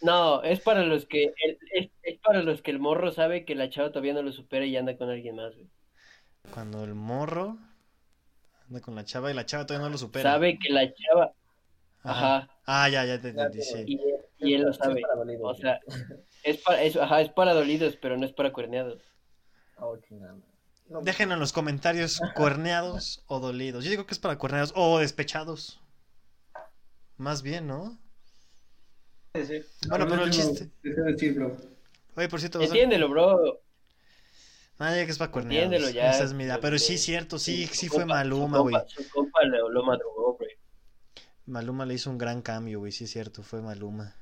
No, es para los que. Es, es, para los que el morro sabe que la chava todavía no lo supera y anda con alguien más, güey. Cuando el morro anda con la chava y la chava todavía no lo supera. Sabe que la chava. Ajá. Ah, ya, ya te entendí, sí. Y, él lo sabe. O sea, es para, es, ajá, es para dolidos, pero no es para cuerneados. Oh, Dejen en los comentarios cuerneados o dolidos. Yo digo que es para cuerneados o despechados. Más bien, ¿no? Sí, Bueno, pero el chiste. Oye, por cierto. Entiéndelo, bro. Nadie que es para cuerneados. Entiéndelo ya. Esa es mi idea. Pero sí es cierto, sí, sí fue Maluma, güey. Su compa lo, madrugó, güey. Maluma le hizo un gran cambio, güey. Sí es cierto, fue Maluma.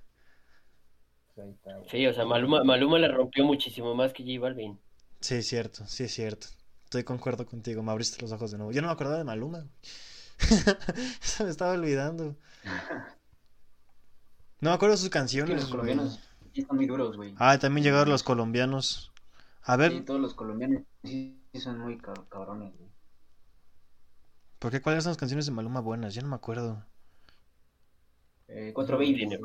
Sí, o sea, Maluma, Maluma le rompió muchísimo más que J Balvin. Sí, es cierto, sí es cierto. Estoy concuerdo contigo, me abriste los ojos de nuevo. Yo no me acordaba de Maluma. Se me estaba olvidando. No me acuerdo de sus canciones. los colombianos están muy duros, güey. Ah, también llegaron los colombianos. A ver. Sí, todos los colombianos sí, son muy cabrones, güey. ¿Por qué? ¿Cuáles son las canciones de Maluma buenas? Yo no me acuerdo. Eh, cuatro Babies.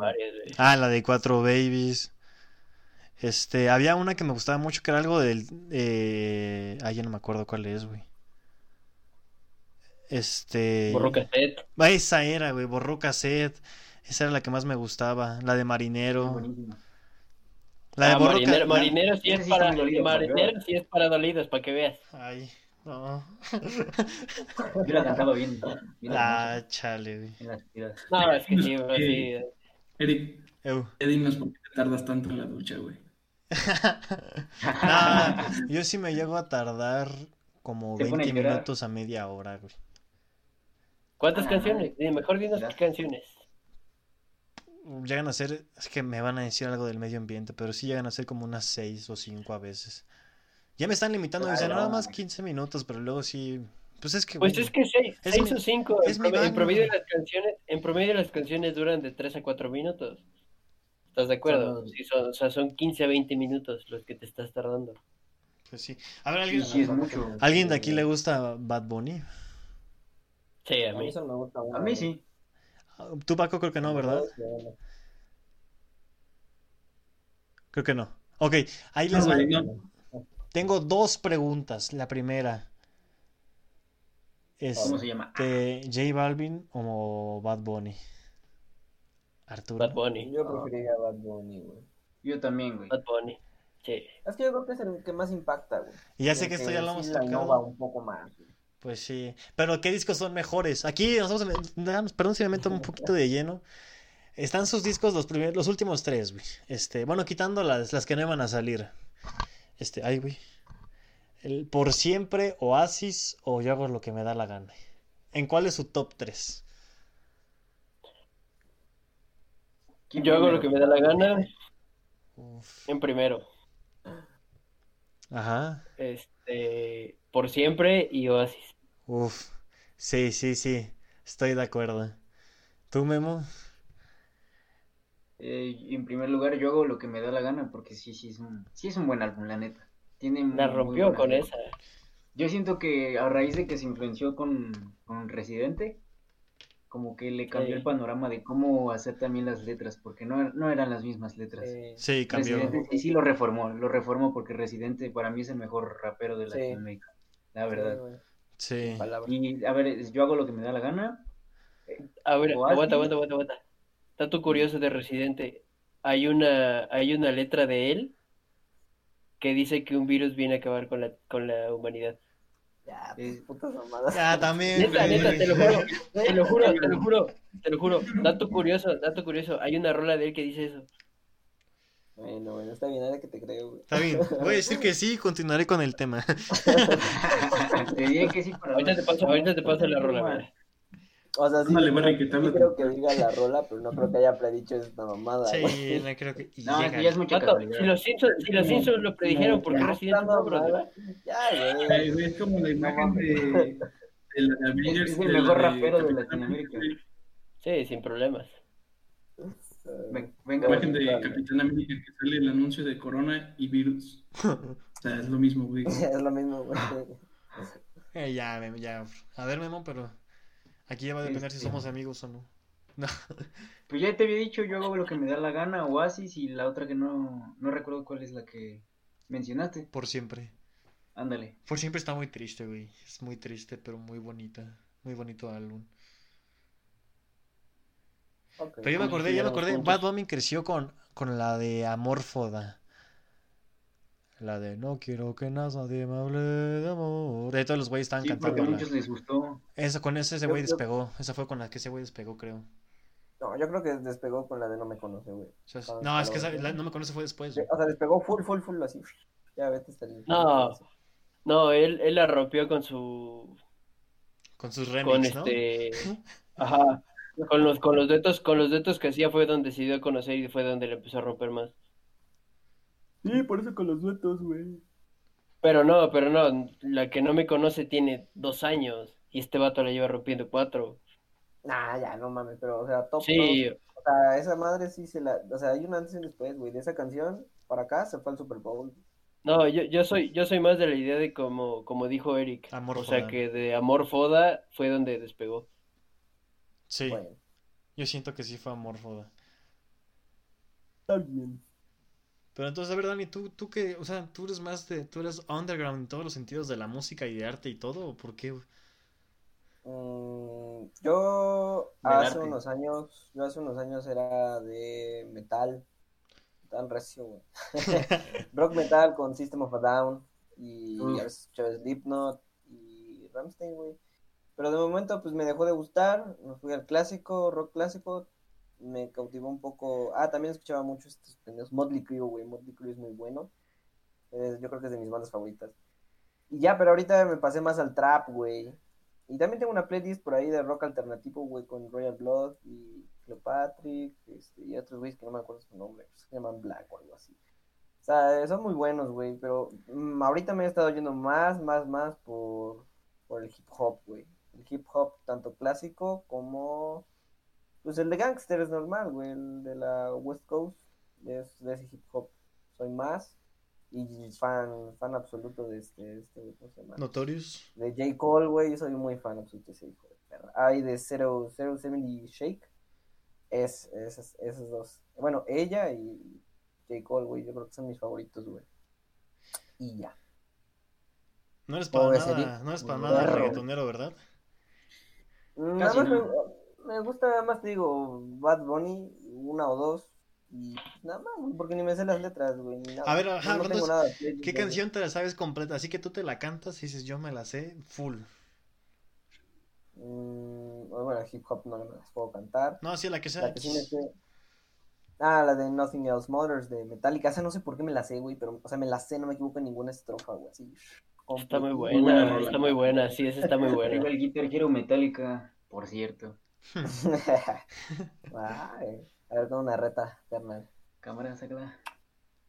Ah, la de Cuatro Babies. Este, había una que me gustaba mucho que era algo del. Eh... Ah, ya no me acuerdo cuál es, güey. Este. Borró cassette. esa era, güey, borró cassette. Esa era la que más me gustaba. La de Marinero. La de ah, marinero, marinero sí es para marinero sí es para dolidos, para que veas. Ay, no. Yo la cantaba bien. ah, chale, güey. No, es que sí, sí. Eric, dinos por qué te tardas tanto en la ducha, güey. yo sí me llego a tardar como 20 minutos a media hora, güey. ¿Cuántas canciones? Mejor dinos qué canciones. Llegan a ser, es que me van a decir algo del medio ambiente, pero sí llegan a ser como unas 6 o 5 a veces. Ya me están limitando, dicen nada más 15 minutos, pero luego sí. Pues es que. Pues es que 6, o 5. En, promedio de las canciones, en promedio las canciones duran de 3 a 4 minutos. ¿Estás de acuerdo? Sí, son, o sea, son 15 a 20 minutos los que te estás tardando. Pues sí. A ver, ¿alguien, ¿alguien de aquí le gusta Bad Bunny? Sí, a mí. A mí sí. Tú, Paco, creo que no, ¿verdad? Creo que no. Ok, ahí les va. Tengo dos preguntas. La primera. Es ¿Cómo se llama? De J Balvin o Bad Bunny. Arturo. Bad Bunny. Yo preferiría Bad Bunny, güey. Yo también, güey. Bad Bunny. Sí. Es que yo creo que es el que más impacta, güey. Y ya sé que, esto ya lo hemos tocado. un poco más. Pues sí. Pero ¿qué discos son mejores? Aquí nosotros, perdón si me meto un poquito de lleno. Están sus discos los primeros, los últimos tres, güey. Este, bueno, quitando las, las que no iban a salir. Este, ay, güey. El Por Siempre, Oasis o Yo hago lo que me da la gana. ¿En cuál es su top 3? Yo hago lo que me da la gana. En primero. Ajá. Este, por siempre y Oasis. Uf. Sí, sí, sí. Estoy de acuerdo. ¿Tú, Memo? Eh, en primer lugar, yo hago lo que me da la gana porque sí, sí es un, sí es un buen álbum, la neta. Tiene la rompió con esa. Yo siento que a raíz de que se influenció con, con Residente, como que le cambió el panorama de cómo hacer también las letras, porque no, no eran las mismas letras. Sí, cambió. y sí lo reformó, lo reformó porque Residente para mí es el mejor rapero de Latinoamérica, la verdad. Sí. Y a ver, yo hago lo que me da la gana. A ver, aguanta, aguanta, aguanta, aguanta. Tanto curioso de Residente. Hay una, hay una letra de él que dice que un virus viene a acabar con la, con la humanidad. Ya, pues, putas mamadas. Ya, también. Neta, neta, te lo juro, te lo juro, te lo juro, te lo juro. Dato curioso, dato curioso. Hay una rola de él que dice eso. Bueno, bueno, está bien, ahora que te creo, güey. Está bien, voy a decir que sí y continuaré con el tema. te diré que sí, pero ahorita te paso, ahorita te paso la rola, güey. O sea, sí, creo que diga la rola, pero no creo que haya predicho esta mamada. Sí, no creo que. no, ya es mucha Si los Simpsons, si los Simpsons lo predijeron, ¿por qué Resident Evil Ya, güey. Es como la imagen de, de la Avengers. Es el mejor rapero de Latinoamérica. Sí, sin problemas. Venga, la imagen de Capitán América que sale el anuncio de Corona y virus. O sea, es lo mismo, güey. es lo mismo, güey. Eh, ya, ya. A ver, Memo, pero. Aquí ya va a depender si este. somos amigos o no. no. Pues ya te había dicho, yo hago lo que me da la gana, Oasis, y la otra que no, no recuerdo cuál es la que mencionaste. Por siempre. Ándale. Por siempre está muy triste, güey. Es muy triste, pero muy bonita. Muy bonito álbum. pero yo me acordé, ya me acordé. Bad Bunny creció con, con la de Amorfoda. La de no quiero que nadie me hable de amor. De todos los güeyes estaban cantando. Porque a muchos les gustó. Esa, con ese ese güey despegó. Esa fue con la que ese güey despegó, creo. No, yo creo que despegó con la de No me conoce, güey. no, es que esa, la, No me conoce fue después. O sea, despegó full, full, full, así. Ya vete, está No, no, él, él la rompió con su. Con sus remix, con este. Ajá. Con los, con los con los detos que hacía fue donde decidió conocer y fue donde le empezó a romper más. Sí, por eso con los duetos, güey. Pero no, pero no, la que no me conoce tiene dos años y este vato la lleva rompiendo cuatro. Nah, ya, no mames, pero, o sea, top. Sí. O sea, esa madre sí se la. O sea, hay un antes y después, güey. De esa canción para acá se fue al Super Bowl. No, yo, yo soy yo soy más de la idea de como, como dijo Eric. Amor o sea, que de Amor Foda fue donde despegó. Sí. Yo siento que sí fue Amor Foda. Está bien. Pero entonces, a ver, Dani, ¿tú, tú qué? O sea, ¿tú eres más de. ¿Tú eres underground en todos los sentidos de la música y de arte y todo? ¿O por qué? Mm, yo hace unos años. Yo hace unos años era de metal. Tan recio, güey. Rock metal con System of a Down. Y a veces escuchaba Slipknot y Ramstein, güey. Pero de momento, pues me dejó de gustar. Me fui al clásico, rock clásico me cautivó un poco. Ah, también escuchaba mucho estos pendejos. Motley Crue, güey. Motley Crue es muy bueno. yo creo que es de mis bandas favoritas. Y ya, pero ahorita me pasé más al trap, güey. Y también tengo una playlist por ahí de rock alternativo, güey, con Royal Blood y Cleopatrick este, y otros güeyes que no me acuerdo su nombre. Se llaman Black o algo así. O sea, son muy buenos, güey. Pero mm, ahorita me he estado yendo más, más, más por, por el hip hop, güey. El hip hop tanto clásico como pues el de Gangster es normal, güey. El de la West Coast es de ese hip hop. Soy más. Y fan, fan absoluto de este, este, ¿cómo se llama? Notorious. De J. Cole, güey. Soy muy fan absoluto de ese hijo de perra. Hay de 070 Shake. Es, es, esos dos. Bueno, ella y J. Cole, güey. Yo creo que son mis favoritos, güey. Y ya. No eres para nada, no eres para nada reggaetonero, ¿verdad? Más me gusta más, te digo, Bad Bunny, una o dos. Y nada más, porque ni me sé las letras, güey. A ver, ajá, ¿qué canción te la sabes completa? Así que tú te la cantas y dices, yo me la sé full. Mm, bueno, hip hop no me las puedo cantar. No, sí, la que sea. Ah, la de Nothing Else Matters de Metallica. Esa no sé por qué me la sé, güey, pero, o sea, me la sé, no me equivoco en ninguna estrofa, güey, así. Está muy buena, está muy buena, sí, esa está muy buena. el Guitar quiero Metallica, por cierto. a ver, con una reta, carnal. Cámara, sácala.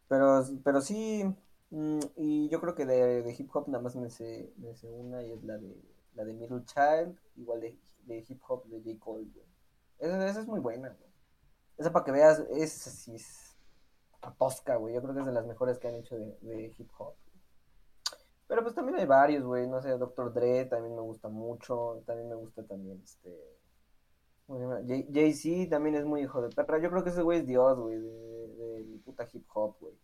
Pero, pero sí, mm, y yo creo que de, hip hop nada más me sé, me sé una y es la de la de Middle Child, igual de, de hip hop de J. Cole, Esa, es muy buena, esa para que veas, es así, es tosca, güey. Yo creo que es de las mejores que han hecho de, de hip hop. Pero pues también hay varios, güey. No sé, Doctor Dre también me gusta mucho. También me gusta también este. Jay-Z también es muy hijo de perra. Yo creo que ese güey es Dios, güey, del de, puta hip hop, güey.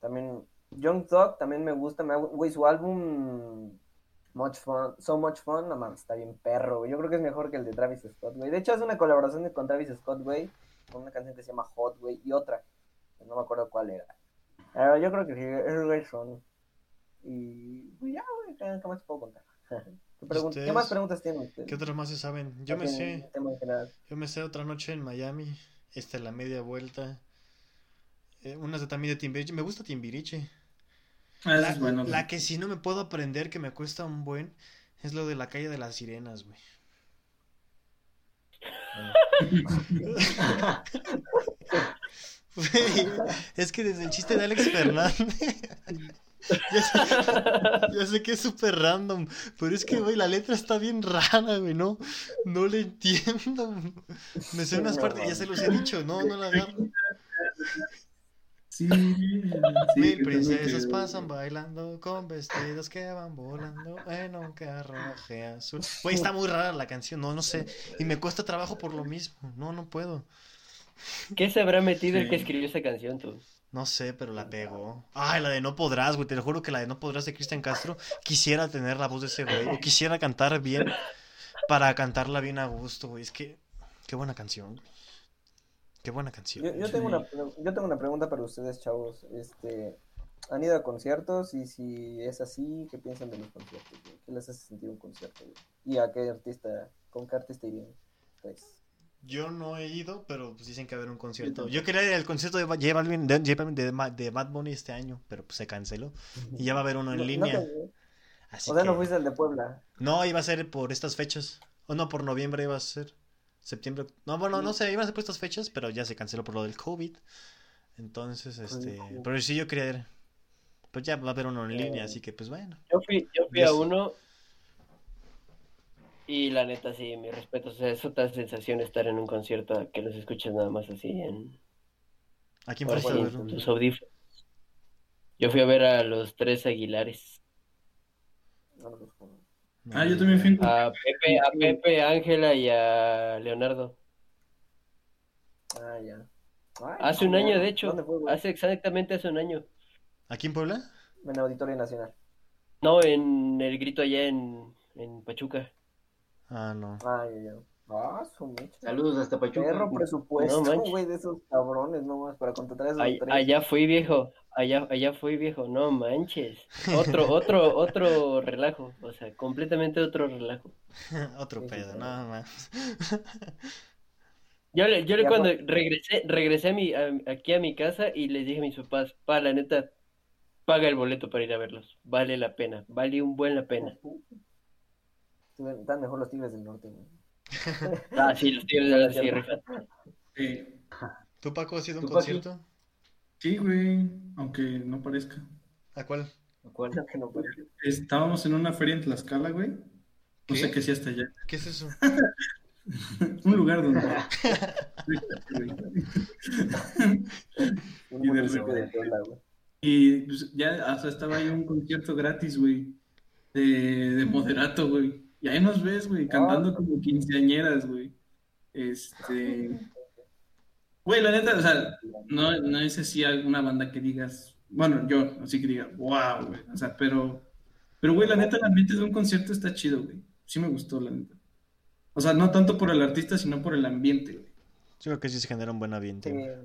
También Young Thug también me gusta. Me, güey, su álbum Much Fun, So Much Fun, no mames, está bien perro, güey. Yo creo que es mejor que el de Travis Scott, güey. De hecho, hace una colaboración con Travis Scott, güey, con una canción que se llama Hot, güey, y otra. No me acuerdo cuál era. Pero yo creo que sí, es son. Y, güey, ya, güey, ¿qué más puedo contar? ¿Qué, más preguntas tienen ustedes? ¿Qué otras más se saben? Yo me sé. Yo me sé otra noche en Miami. Esta la media vuelta. Eh, unas de también de Timbiriche. Me gusta Timbiriche. Ah, la, bueno, la que si no me puedo aprender, que me cuesta un buen, es lo de la calle de las sirenas, güey. es que desde el chiste de Alex Fernández ya, sé, que es súper random, pero es que, güey, la letra está bien rara, güey, no, no le entiendo. Me sé unas partes, ya se los he dicho, no, no la agarro. Sí, Mil princesas pasan bailando con vestidos que van volando en un carruaje azul. Güey, está muy rara la canción, no, no sé. Y me cuesta trabajo por lo mismo. No, no puedo. ¿Qué se habrá metido el que escribió esa canción, tú? No sé, pero la pegó. Ay, la de No Podrás, güey. Te lo juro que la de No Podrás de Cristian Castro. Quisiera tener la voz de ese güey. O quisiera cantar bien para cantarla bien a gusto, güey. Es que. Qué buena canción. Qué buena canción. Yo, tengo, una, yo tengo una pregunta para ustedes, chavos. Este, ¿Han ido a conciertos? Y si es así, ¿qué piensan de los conciertos? ¿Qué les hace sentir un concierto? ¿Y a qué artista, con qué artista irían? Pues, yo no he ido, pero pues dicen que va a haber un concierto. Yo quería ir al concierto de J Balvin, de, de, Bad Bunny este año, pero pues se canceló. Y ya va a haber uno en línea. o sea, no fuiste de Puebla. No, iba a ser por estas fechas. O no, por noviembre iba a ser. Septiembre. No, bueno, no sé, iba a ser por estas fechas, pero ya se canceló por lo del COVID. Entonces, este. Pero sí, yo quería ir. Pues ya va a haber uno en línea, así que pues bueno. Yo fui, yo fui a uno y la neta, sí, mi respeto. O sea, es otra sensación estar en un concierto que los escuches nada más así en. ¿A quién fuiste a ver? Tus audífonos. Yo fui a ver a los tres Aguilares. Ah, yo también fui. A Pepe, a Pepe, Ángela y a Leonardo. Ah, ya. hace un año, de hecho. hace exactamente hace un año. ¿Aquí en Puebla? En Auditorio Nacional. No, en el grito allá en, en Pachuca. Ah, no. Ay, ya. Ah, su Saludos hasta Pachuca. Perro presupuesto, güey, de esos cabrones, no para contratar esos tres. Allá fui viejo, allá, allá fui viejo, no manches. Otro, otro, otro relajo, o sea, completamente otro relajo. otro pedo, nada más. yo le, yo le cuando regresé, regresé a mi, aquí a mi casa y les dije a mis papás, pa, la neta, paga el boleto para ir a verlos, vale la pena, vale un buen la pena. Están mejor los Tigres del Norte, güey. ah, sí, los Tigres del Norte sí, ¿Tú, Paco, has ido a un concierto? Sí, güey, aunque no parezca. ¿A cuál? ¿A cuál? Que no Estábamos en una feria en Tlaxcala, güey. No sé qué sí hasta allá. ¿Qué es eso? un lugar donde. y, de y pues, ya hasta estaba ahí un concierto gratis, güey. De, de moderato, güey. Y ahí nos ves, güey, cantando ah. como quinceañeras, güey. Este. Güey, la neta, o sea, no, no es así alguna banda que digas, bueno, yo, así que diga, wow, güey. O sea, pero, pero, güey, la neta, el ambiente de un concierto está chido, güey. Sí me gustó, la neta. O sea, no tanto por el artista, sino por el ambiente, güey. Yo creo que sí se genera un buen ambiente.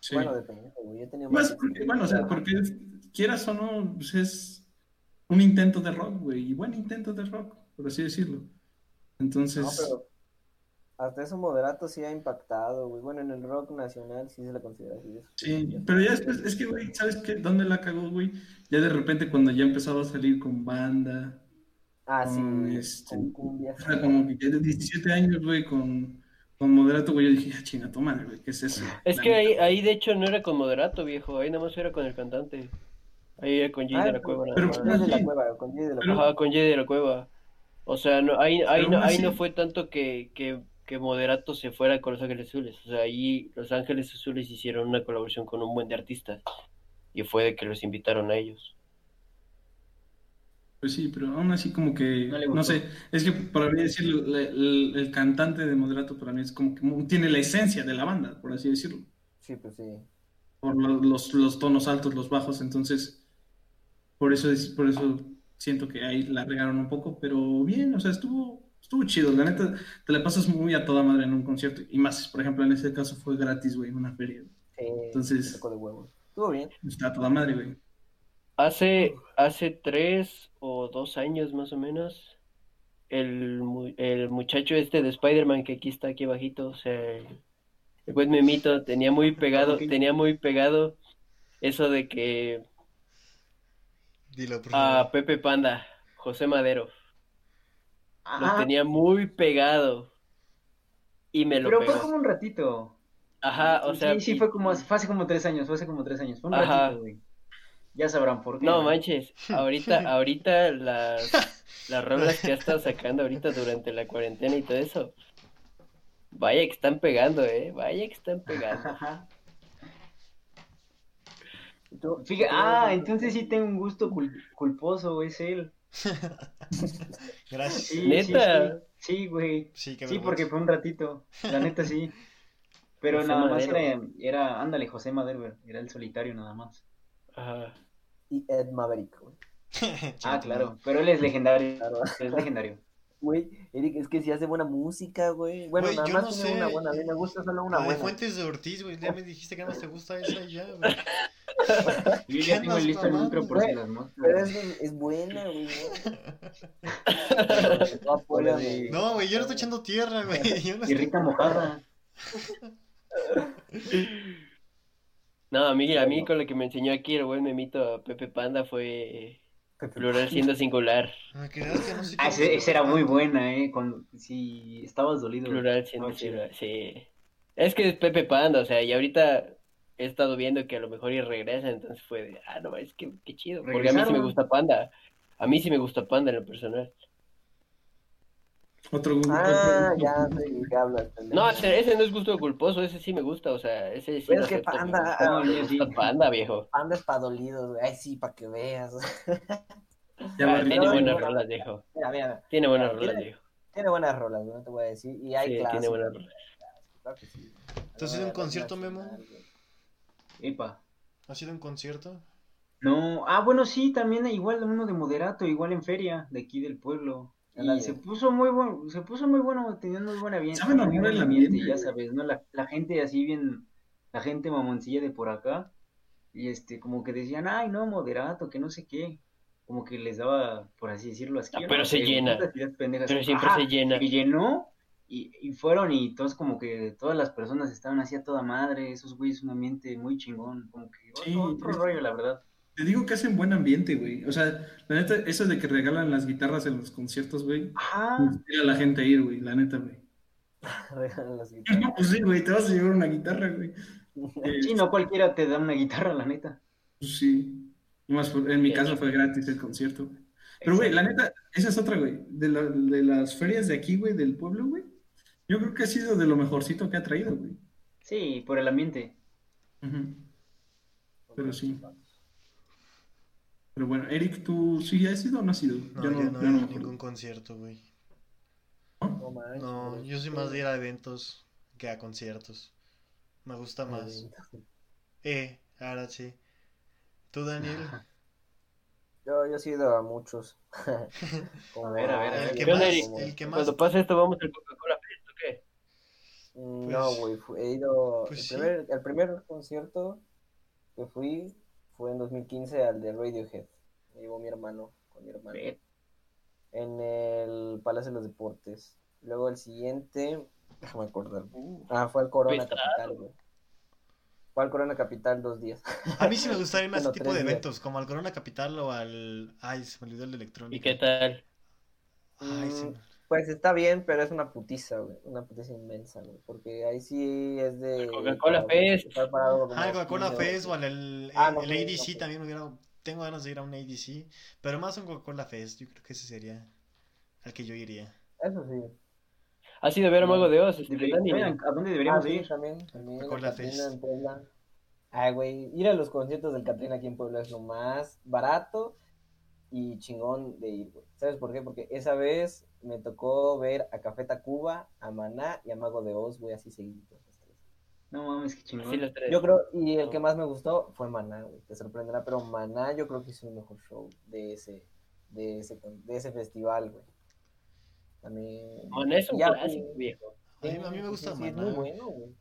Sí. Bueno, depende, güey. Yo tenía más bueno, o sea, porque quieras o no, pues es un intento de rock, güey. Y buen intento de rock por así decirlo. Entonces... No, pero hasta eso moderato sí ha impactado, güey. Bueno, en el rock nacional sí se le considera así. Sí, pero ya después, es que, güey, ¿sabes qué? ¿Dónde la cagó, güey? Ya de repente cuando ya empezaba a salir con banda. Ah, sí. Este, con cumbia. O sea, como que de 17 años, güey, con, con moderato, güey. Yo dije, ah, chinga, toma, güey, ¿qué es eso? Es que ahí, ahí, de hecho, no era con moderato, viejo. Ahí nada más era con el cantante. Ahí era con Jay de la Cueva. Pero, de la Cueva, con Jay de la Cueva. Ajá, con Jay de la Cueva. O sea, no, ahí, ahí, no, ahí no fue tanto que, que, que Moderato se fuera con Los Ángeles Azules. O sea, ahí Los Ángeles Azules hicieron una colaboración con un buen de artistas. Y fue de que los invitaron a ellos. Pues sí, pero aún así como que, no, sé, es que para mí decir el, cantante de Moderato para mí es como que tiene la esencia de la banda, por así decirlo. Sí, pues sí. Por los, los tonos altos, los bajos, entonces, por eso, es, por eso siento que ahí la regaron un poco, pero bien, o sea, estuvo, estuvo chido, la neta, te la pasas muy a toda madre en un concierto, y más, por ejemplo, en este caso fue gratis, güey, en una feria. Sí, entonces, Estuvo bien. Está a toda madre, güey. Hace, hace tres o dos años más o menos, el, el muchacho este de Spider-Man que aquí está aquí abajito, o sea, el, buen memito, tenía muy pegado, tenía muy pegado eso de que a Pepe Panda, José Madero. Lo tenía muy pegado. Y me lo Pero fue como un ratito. Ajá, o sea. Sí, sí, fue como, fue hace como tres años, fue hace como tres años. Fue un ratito, güey. Ya sabrán por qué. No, manches, ahorita, ahorita las, las rolas que ha estado sacando ahorita durante la cuarentena y todo eso. Vaya que están pegando, eh. Vaya que están pegando. Fíjate, ah, entonces sí tengo un gusto culposo, es él. Gracias. ¿Neta? Sí, güey. Sí, sí, porque fue un ratito. La neta sí. Pero nada más era, era, ándale, José Madero, era el solitario nada más. Ajá y Ed Maverick, ah, claro, pero él es legendario. Es legendario. Güey, Eric, es que si hace buena música, güey. Bueno, nada más tiene una buena, me gusta solo una buena. de Fuentes de Ortiz, güey, ya me dijiste que nada más te gusta esa y ya, güey. Yo ya tengo listo el micro por si las Pero es, es buena, güey. no, güey, yo no estoy echando tierra, güey. Yo no y Rita mojada. No, a mí, a mí con lo que me enseñó aquí el buen memito a Pepe Panda fue plural siendo singular. Ah, ah esa era muy buena, ¿eh? Cuando, si estabas dolido. Plural siendo singular, sí. Es que es Pepe Panda, o sea, y ahorita he estado viendo que a lo mejor y regresa, entonces fue de, ah, no, es que qué chido. Porque a mí sí me gusta Panda. A mí sí me gusta Panda en lo personal. Otro Ah, ya sé que hablas. No, ese, no es gusto culposo, ese sí me gusta, o sea, ese sí. es que panda. Ah, panda, viejo. Panda es para dolidos, Ay, sí, para que veas. Ah, tiene buenas rolas, viejo. Mira, mira, Tiene buenas rolas, viejo. Tiene buenas rolas, no te voy a decir. Y hay sí, tiene buenas rolas. ¿Tú has ido a un concierto, Memo? Epa. ¿Has ido a un concierto? No, ah, bueno, sí, también igual uno de moderato, igual en feria, de aquí del pueblo. Y se puso muy bueno, se puso muy bueno, teniendo muy buena ambiente. ¿Saben muy el ambiente? Ya sabes, ¿no? La, la, gente así bien, la gente mamoncilla de por acá, y este, como que decían, ay, no, moderato, que no sé qué. Como que les daba, por así decirlo, así. Ah, pero se llena. Pero siempre se llena. Y llenó, y, y, fueron, y todos como que, todas las personas estaban así a toda madre, esos güeyes, un ambiente muy chingón, como que sí, otro rollo, la verdad. Te digo que hacen buen ambiente, güey. O sea, la neta, eso de que regalan las guitarras en los conciertos, güey. Ah. a la gente a ir, güey, la neta, güey. regalan las guitarras. No, pues sí, güey, te vas a llevar una guitarra, güey. sí, no cualquiera te da una guitarra, la neta. Pues sí. Más en mi caso fue gratis el concierto, güey. Pero, güey, la neta, esa es otra, güey. De, la, de las ferias de aquí, güey, del pueblo, güey. Yo creo que ha sido de lo mejorcito que ha traído, güey. Sí, por el ambiente. Pero sí. Pero bueno, Eric, ¿tú sí has ido o no has ido? No, yo no, yo no, he ido a ningún concierto, güey. ¿No? No, yo soy más de ir a eventos que a conciertos. Me gusta más. Eh, ahora sí. ¿Tú, Daniel? Yo, yo he ido a muchos. a ver, a ver, a ver. El que más, el que más... Cuando pase esto, vamos al Coca-Cola Fest, ¿o qué? Mm, no, güey, he ido. Pues el, primer, el primer concierto que fui fue en 2015 al de Radiohead. Me llevó mi hermano con mi hermano. En el Palacio de los Deportes. Luego el siguiente, déjame acordar. Uh. ah, fue al Corona Capital, güey. Fue al Corona Capital dos días. A mí sí me gustaría ir a ese tipo de eventos, como al Corona Capital o al. Ay, se me olvidó el electrónico. ¿Y qué tal? Ay, mm, Pues está bien, pero es una putiza, güey. Una putiza inmensa, güey. Porque ahí sí es de. Coca-Cola Fest. Ah, Coca-Cola Fest o el, ah, el, ADC también hubiera. Tengo ganas de ir a un ADC. Pero más un Coca-Cola Fest. Yo creo que ese sería al que yo iría. Eso sí. ¿Has ido a ver a Mago de Oz? ¿A dónde deberíamos ah, ir? también, también. Con la en Puebla. Ay, güey, ir a los conciertos del Catrina aquí en Puebla es lo más barato y chingón de ir, güey. ¿Sabes por qué? Porque esa vez me tocó ver a Café Tacuba, a Maná y a Mago de Oz, güey, así seguiditos. No mames, qué chingón. Yo creo, y el que más me gustó fue Maná, güey, te sorprenderá, pero Maná yo creo que hizo el mejor show de ese, de ese, de ese festival, güey. También... Maná es un clásico, viejo. a, mí, me gusta sí, es muy bueno, güey.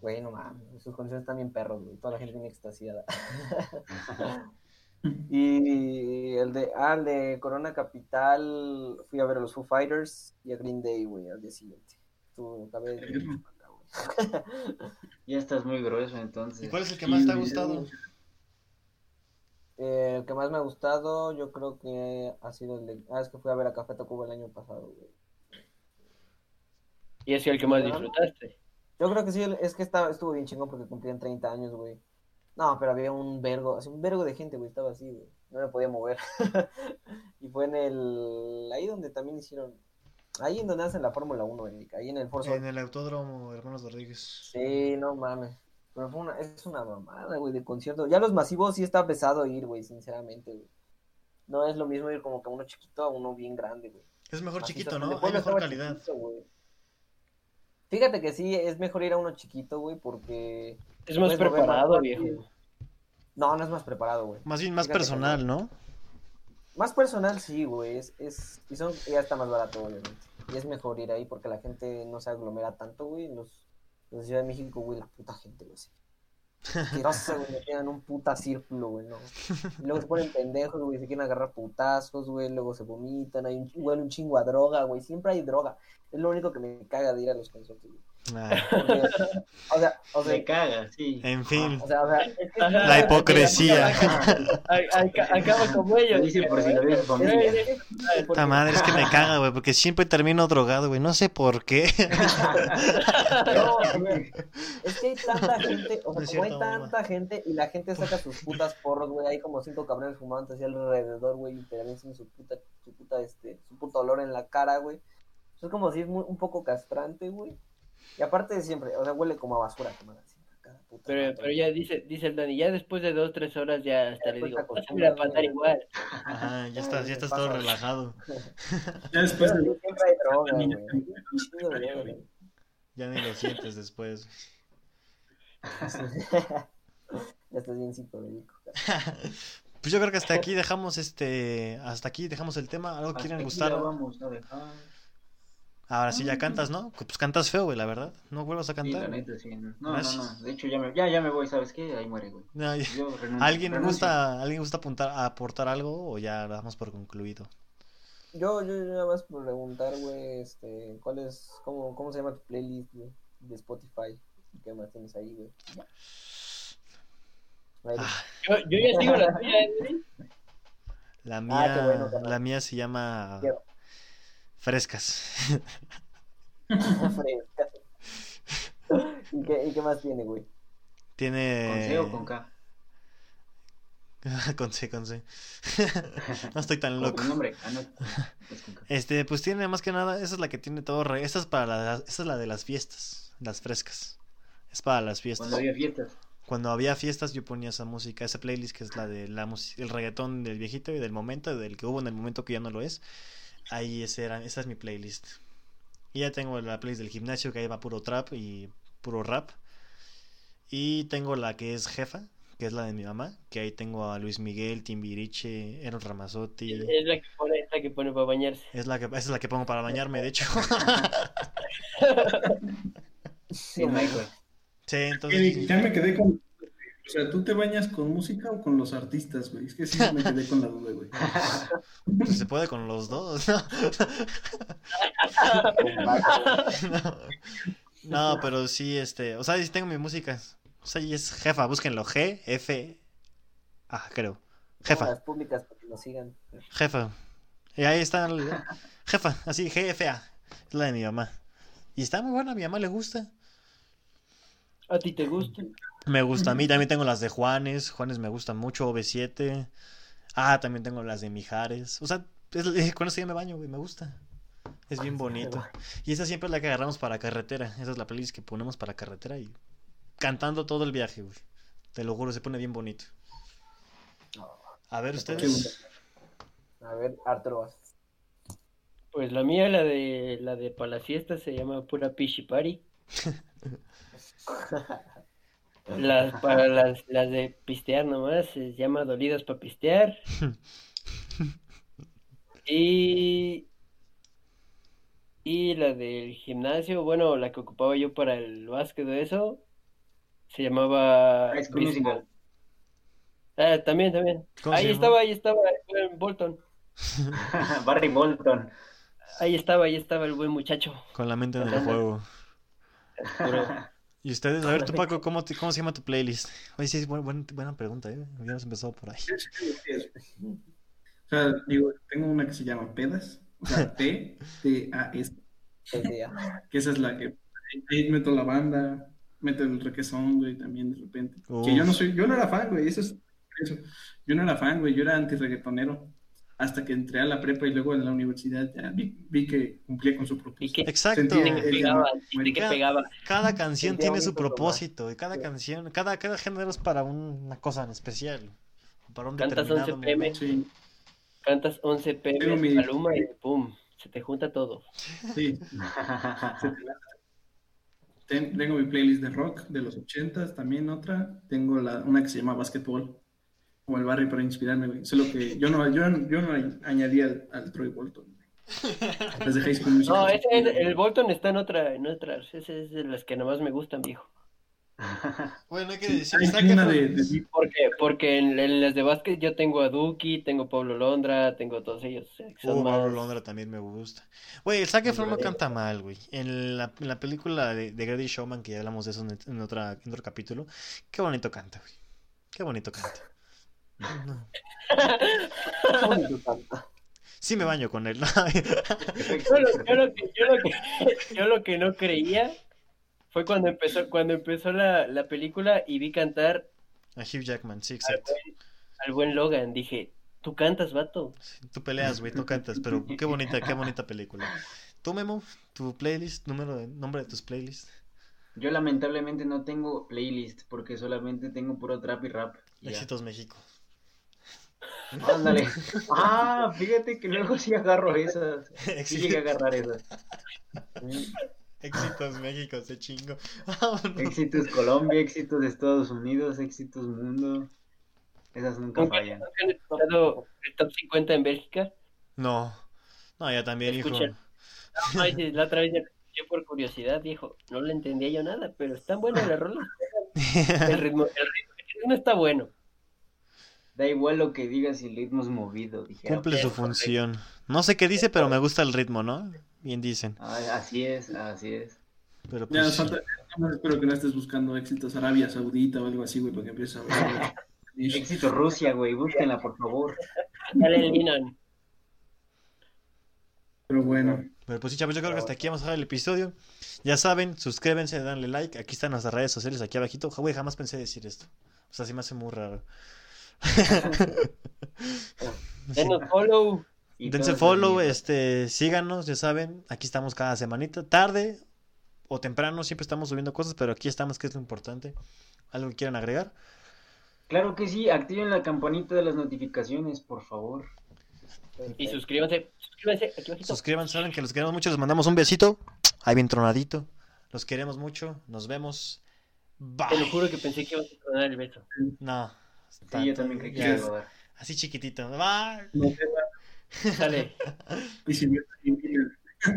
Güey, no mames, sus conciertos están bien perros, güey. Toda la gente viene extasiada. y el de, ah, el de Corona Capital, fui a ver a los Foo Fighters y a Green Day, güey, al día siguiente. Tu cabeza. ya estás muy grueso entonces. ¿Y cuál es el que más te ha gustado? Eh, el que más me ha gustado, yo creo que ha sido el de. Ah, es que fui a ver a Café Tacuba el año pasado, güey. ¿Y ese es el que más disfrutaste? Yo creo que sí, es que estaba, estuvo bien chingón porque cumplían 30 años, güey. No, pero había un vergo, así un vergo de gente, güey, estaba así, güey. No me podía mover. y fue en el. Ahí donde también hicieron. Ahí en donde hacen la Fórmula 1, güey. Ahí en el Forza. En el Autódromo Hermanos Rodríguez. Sí, no mames. Pero fue una, es una mamada, güey, de concierto. Ya los masivos sí está pesado ir, güey, sinceramente, güey. No es lo mismo ir como que a uno chiquito a uno bien grande, güey. Es mejor chiquito, ¿no? Hay mejor calidad. Fíjate que sí, es mejor ir a uno chiquito, güey, porque... Es más preparado, viejo. No, no es más preparado, güey. Más bien más personal, ¿no? Más personal, sí, güey. Es, es, y son, ya está más barato, obviamente. Y es mejor ir ahí porque la gente no se aglomera tanto, güey. Los, los de Ciudad de México, güey, la puta gente, güey. Asquerosa, güey, me quedan un puta círculo, güey, no. Y luego se ponen pendejos, güey, se quieren agarrar putazos, güey, luego se vomitan, hay un, un chingo a droga, güey, siempre hay droga. Es lo único que me caga de ir a los conciertos, güey. Ah. o sea, o sea, me caga, sí. En fin. O sea, o sea, es que la hipocresía. Acaba como ellos. Dice por si lo ves familia. Esta madre es que me caga, güey, porque siempre termino drogado, güey. No sé por qué. no, es que hay tanta gente, o sea, como hay tanta gente y la gente saca sus putas porros, güey. Hay como cinco cabrones fumantes así alrededor, güey, y te su puta, su puta, este, su puto olor en la cara, güey. Es como si es muy, un poco castrante, güey. Y aparte de siempre, o sea, huele como a basura, como cada puta pero, pero ya dice, dice el Dani, ya después de dos, tres horas ya hasta le digo, pásame la pantalla igual. Ajá, ya estás, ya estás todo relajado. ya después de... Siempre hay droga, güey. Ya ni lo sientes después. ya estás bien psicodélico. Pues yo creo que hasta aquí dejamos este, hasta aquí dejamos el tema. ¿Algo quieren gustar? Vamos a dejar. Ahora sí ya cantas, ¿no? Pues cantas feo, güey, la verdad. No vuelvas a cantar. Sí, la neta, sí. No, no, no, De hecho, ya me, ya, ya me voy, ¿sabes qué? Ahí muere, güey. ¿Alguien, gusta, ¿Alguien gusta apuntar, aportar algo o ya lo damos por concluido? Yo, yo, nada más por preguntar, güey, este, ¿cuál es, cómo, cómo se llama tu playlist, güey, de Spotify? ¿Qué más tienes ahí, güey? Ah. Yo, yo ya sigo la tuya, La mía, ah, bueno, la mía se llama... Frescas. Frescas. ¿Y qué, ¿Y qué más tiene, güey? Tiene. ¿Con C o con K? con C, con C. no estoy tan loco. Nombre? Ah, no. Este, pues tiene más que nada, esa es la que tiene todo re... Esta es para la... esta es la de las fiestas, las frescas. Es para las fiestas. Cuando había fiestas. Cuando había fiestas yo ponía esa música, esa playlist que es la de la el reggaetón del viejito y del momento, del que hubo en el momento que ya no lo es. Ahí ese era, esa es mi playlist. Y ya tengo la playlist del gimnasio que ahí va puro trap y puro rap. Y tengo la que es jefa, que es la de mi mamá, que ahí tengo a Luis Miguel, Timbiriche, Eros Ramazotti. Es la que pone, es la que pone para bañarse. Es la que, esa es la que pongo para bañarme, de hecho. sí, Sí, entonces. Ya me quedé con o sea, ¿tú te bañas con música o con los artistas, güey? Es que sí me quedé con la duda, güey. Pues se puede con los dos, ¿no? no, pero sí, este, o sea, sí tengo mi música. O sea, y es jefa, búsquenlo, G, F, ah, creo. Jefa. Las públicas para que lo sigan. Jefa. Y ahí está, jefa, así, GFA. Es la de mi mamá. Y está muy buena, a mi mamá le gusta. ¿A ti te gusta? Me gusta a mí, también tengo las de Juanes, Juanes me gustan mucho, OV7. Ah, también tengo las de Mijares. O sea, es, con eso ya me baño, güey, me gusta. Es bien bonito. Y esa siempre es la que agarramos para carretera. Esa es la playlist que ponemos para carretera y cantando todo el viaje, güey. Te lo juro, se pone bien bonito. A ver, ustedes. A ver, Arturo. Pues la mía, la de la de Palaciesta, se llama Pura Pichi Party. las, para las, las de pistear nomás, se llama Dolidas para pistear. y y la del gimnasio, bueno, la que ocupaba yo para el básquet de eso, se llamaba... Ah, también, también. Ahí estaba, ahí estaba el buen Bolton. Barry Bolton. Ahí estaba, ahí estaba el buen muchacho. Con la mente en el juego. Y ustedes, a ver, tú Paco, ¿cómo, ¿cómo se llama tu playlist? Oye, sí, buena, buena pregunta, ¿eh? Habíamos empezado por ahí. O sea, digo, tengo una que se llama Pedas, o sea, T, T, A, S. que esa es la que ahí meto la banda, meto el requesón, güey, también de repente. Que yo no soy, yo no era fan, güey, eso es eso. Yo no era fan, güey, yo era anti-reggaetonero. Hasta que entré a la prepa y luego en la universidad ya vi, vi que cumplía con su propósito. Exacto. que pegaba, Cada, canción tiene su propósito. Y cada canción, cada, cada género es para una cosa en especial. Para un Cantas 11 pm. Cantas 11 pm, Maluma y pum, se te junta todo. Sí. tengo mi playlist de rock de los 80 también otra. Tengo la, una que se llama Basketball como el Barry para inspirarme, güey. Solo que yo no, yo, yo no añadí al, al Troy Bolton. No, ese, el Bolton está en otra, en otras. Ese es de las que nomás me gustan, viejo. bueno, hay que decir. de, ¿Por qué? Porque en, las de básquet yo tengo a Duki, tengo a Pablo Londra, tengo todos ellos. O Pablo Londra también me gusta. Güey, el Zac Efron no canta mal, güey. En la, en la película de, de Grady Showman, que ya hablamos de eso en, en, otra, en otro capítulo, qué bonito canta, güey. Qué bonito canta. Sí me baño con él. yo, lo, que, no creía fue cuando empezó, cuando empezó la, la película y vi cantar a Hugh Jackman, sí, exacto. Al buen, Logan, dije, tú cantas, vato. tú peleas, güey, tú cantas, pero qué bonita, qué bonita película. Tú, Memo, tu playlist, número de, nombre de tus playlists. Yo lamentablemente no tengo playlist porque solamente tengo puro trap y rap. Éxitos México. Ándale. Ah, fíjate que luego sí agarro esas. Sí llegué a agarrar esas. Éxitos México, se chingo. Éxitos Colombia, éxitos Estados Unidos, éxitos mundo. Esas nunca fallan. ¿Han escuchado el top 50 en Bélgica? No. No, ya también, hijo. la otra vez yo por curiosidad, dijo, no le entendía yo nada, pero están buenas las rolas. El ritmo, el ritmo está bueno. Da igual lo que digas si el ritmo es movido. Cumple su función. No sé qué dice, pero me gusta el ritmo, ¿no? Bien dicen. Ah, así es, así es. Pero pues... Ya, espero que no estés buscando éxitos Arabia Saudita o algo así, güey, porque empieza a ver. Éxito Rusia, güey, búsquenla, por favor. Dale el Pero bueno. Pero pues sí, chavos, yo creo que hasta aquí vamos a dejar el episodio. Ya saben, suscríbanse, danle like. Aquí están nuestras redes sociales, aquí abajito. Güey, jamás pensé decir esto. O sea, sí me hace muy raro. Denos follow. Dense follow, este, síganos, ya saben, aquí estamos cada semanita, tarde o temprano, siempre estamos subiendo cosas, pero aquí estamos, que es lo importante. ¿Algo que quieran agregar? Claro que sí, activen la campanita de las notificaciones, por favor. Y suscríbanse, suscríbanse, Suscríbanse, saben que los queremos mucho, les mandamos un besito, ahí bien tronadito. Los queremos mucho, nos vemos. Bye. Te lo juro que pensé que ibas a tronar el beso. No. Sí, yo también que dar. Así chiquitito. Bye. Sale.